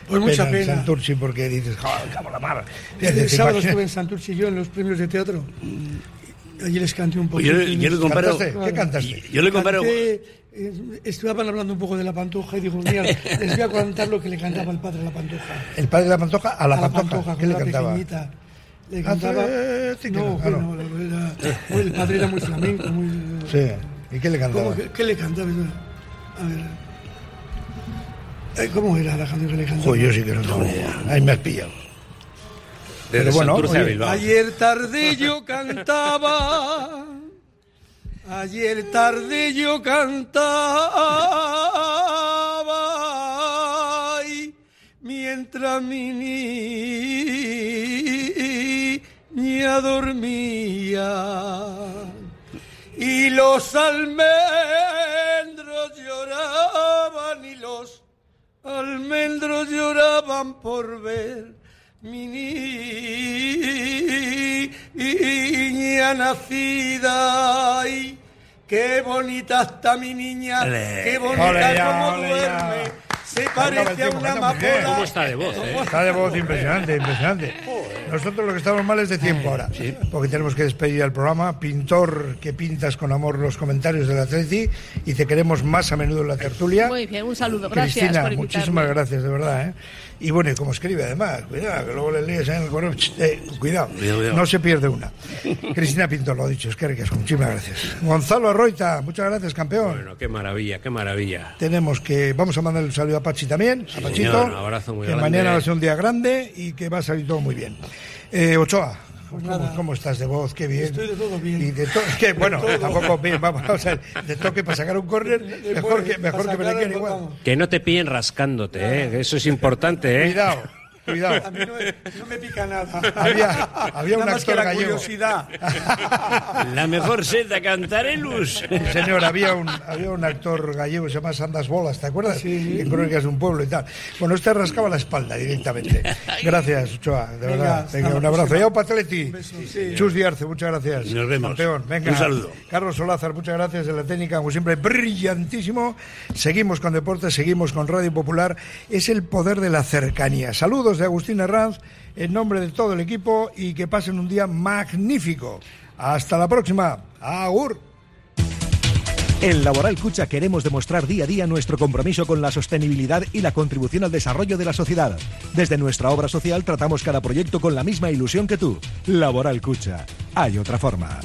Pues mucha pena. En Santurci porque dices, ¡joder, la mar! El sábado estuve en Santurci yo en los premios de teatro. Allí les canté un poquito. Yo, yo, le comparo. ¿Qué cantaste? Yo le comparo. Canté, eh, Estaban hablando un poco de la pantoja y digo, mira, les voy a contar lo que le cantaba el padre a la pantoja. ¿El padre de la pantoja? A la, pantoja. ¿Qué le cantaba? Pequeñita. Le cantaba. No, ah, no. Era, el padre era muy flamenco. Muy, sí. ¿Y qué le cantaba? ¿Qué, qué le cantaba? A ver. ¿Cómo era la canción que le cantaba? Pues yo sí que no tengo idea. Ahí me has pillado. Pero bueno, oye, ayer tarde yo cantaba, ayer tarde yo cantaba, y mientras mi niña dormía y los almendros lloraban y los almendros lloraban por ver mi niña nacida y qué bonita está mi niña, qué bonita como duerme Se parece a una amapola. ¿Cómo está de voz? Eh? Está de voz impresionante, impresionante. Nosotros lo que estamos mal es de tiempo ahora, porque tenemos que despedir al programa. Pintor que pintas con amor los comentarios del Atleti y te queremos más a menudo en la tertulia. Muy bien, un saludo. Gracias Cristina, por muchísimas gracias, de verdad. ¿eh? Y bueno, y como escribe además, cuidado, que luego le lees en el correo. eh, cuidado, Cuidado, cuidado. no se pierde una. Cristina Pintor, lo ha dicho, es que ricas, muchísimas gracias. Gonzalo Arroita, muchas gracias, campeón. Bueno, qué maravilla, qué maravilla. Tenemos que, vamos a mandar el saludo a Pachi también, a Pachito, señor, un abrazo muy que grande. mañana va a ser un día grande y que va a salir todo muy bien. Eh, Ochoa, ¿cómo, cómo estás de voz? Qué bien. Estoy de todo bien. Y de to- es que, bueno, tampoco bien, vamos, vamos a ver, de toque para sacar un córner, mejor que, mejor que me la quieran igual. Que no te pillen rascándote, ¿eh? Eso es importante, ¿eh? Cuidado, cuidado. A mí no me, no me pica nada. Había, había un Nada más que actor la gallego. curiosidad. La mejor seta, cantarelus. Señor, había un, había un actor gallego que se llama Sandas Bolas, ¿te acuerdas? En Crónicas de un pueblo y tal. Bueno, este rascaba la espalda directamente. Gracias, Ochoa, de Venga, verdad. Venga, un abrazo. Yao Pateleti. sí. Chus Diarce, muchas gracias. Nos vemos. Campeón, venga. Un saludo. Carlos Solázar, muchas gracias de la técnica, como siempre, brillantísimo. Seguimos con deportes, seguimos con Radio Popular. Es el poder de la cercanía. Saludos Agustín Herranz, en nombre de todo el equipo, y que pasen un día magnífico. Hasta la próxima. Agur. En Laboral Cucha queremos demostrar día a día nuestro compromiso con la sostenibilidad y la contribución al desarrollo de la sociedad. Desde nuestra obra social tratamos cada proyecto con la misma ilusión que tú. Laboral Cucha. Hay otra forma.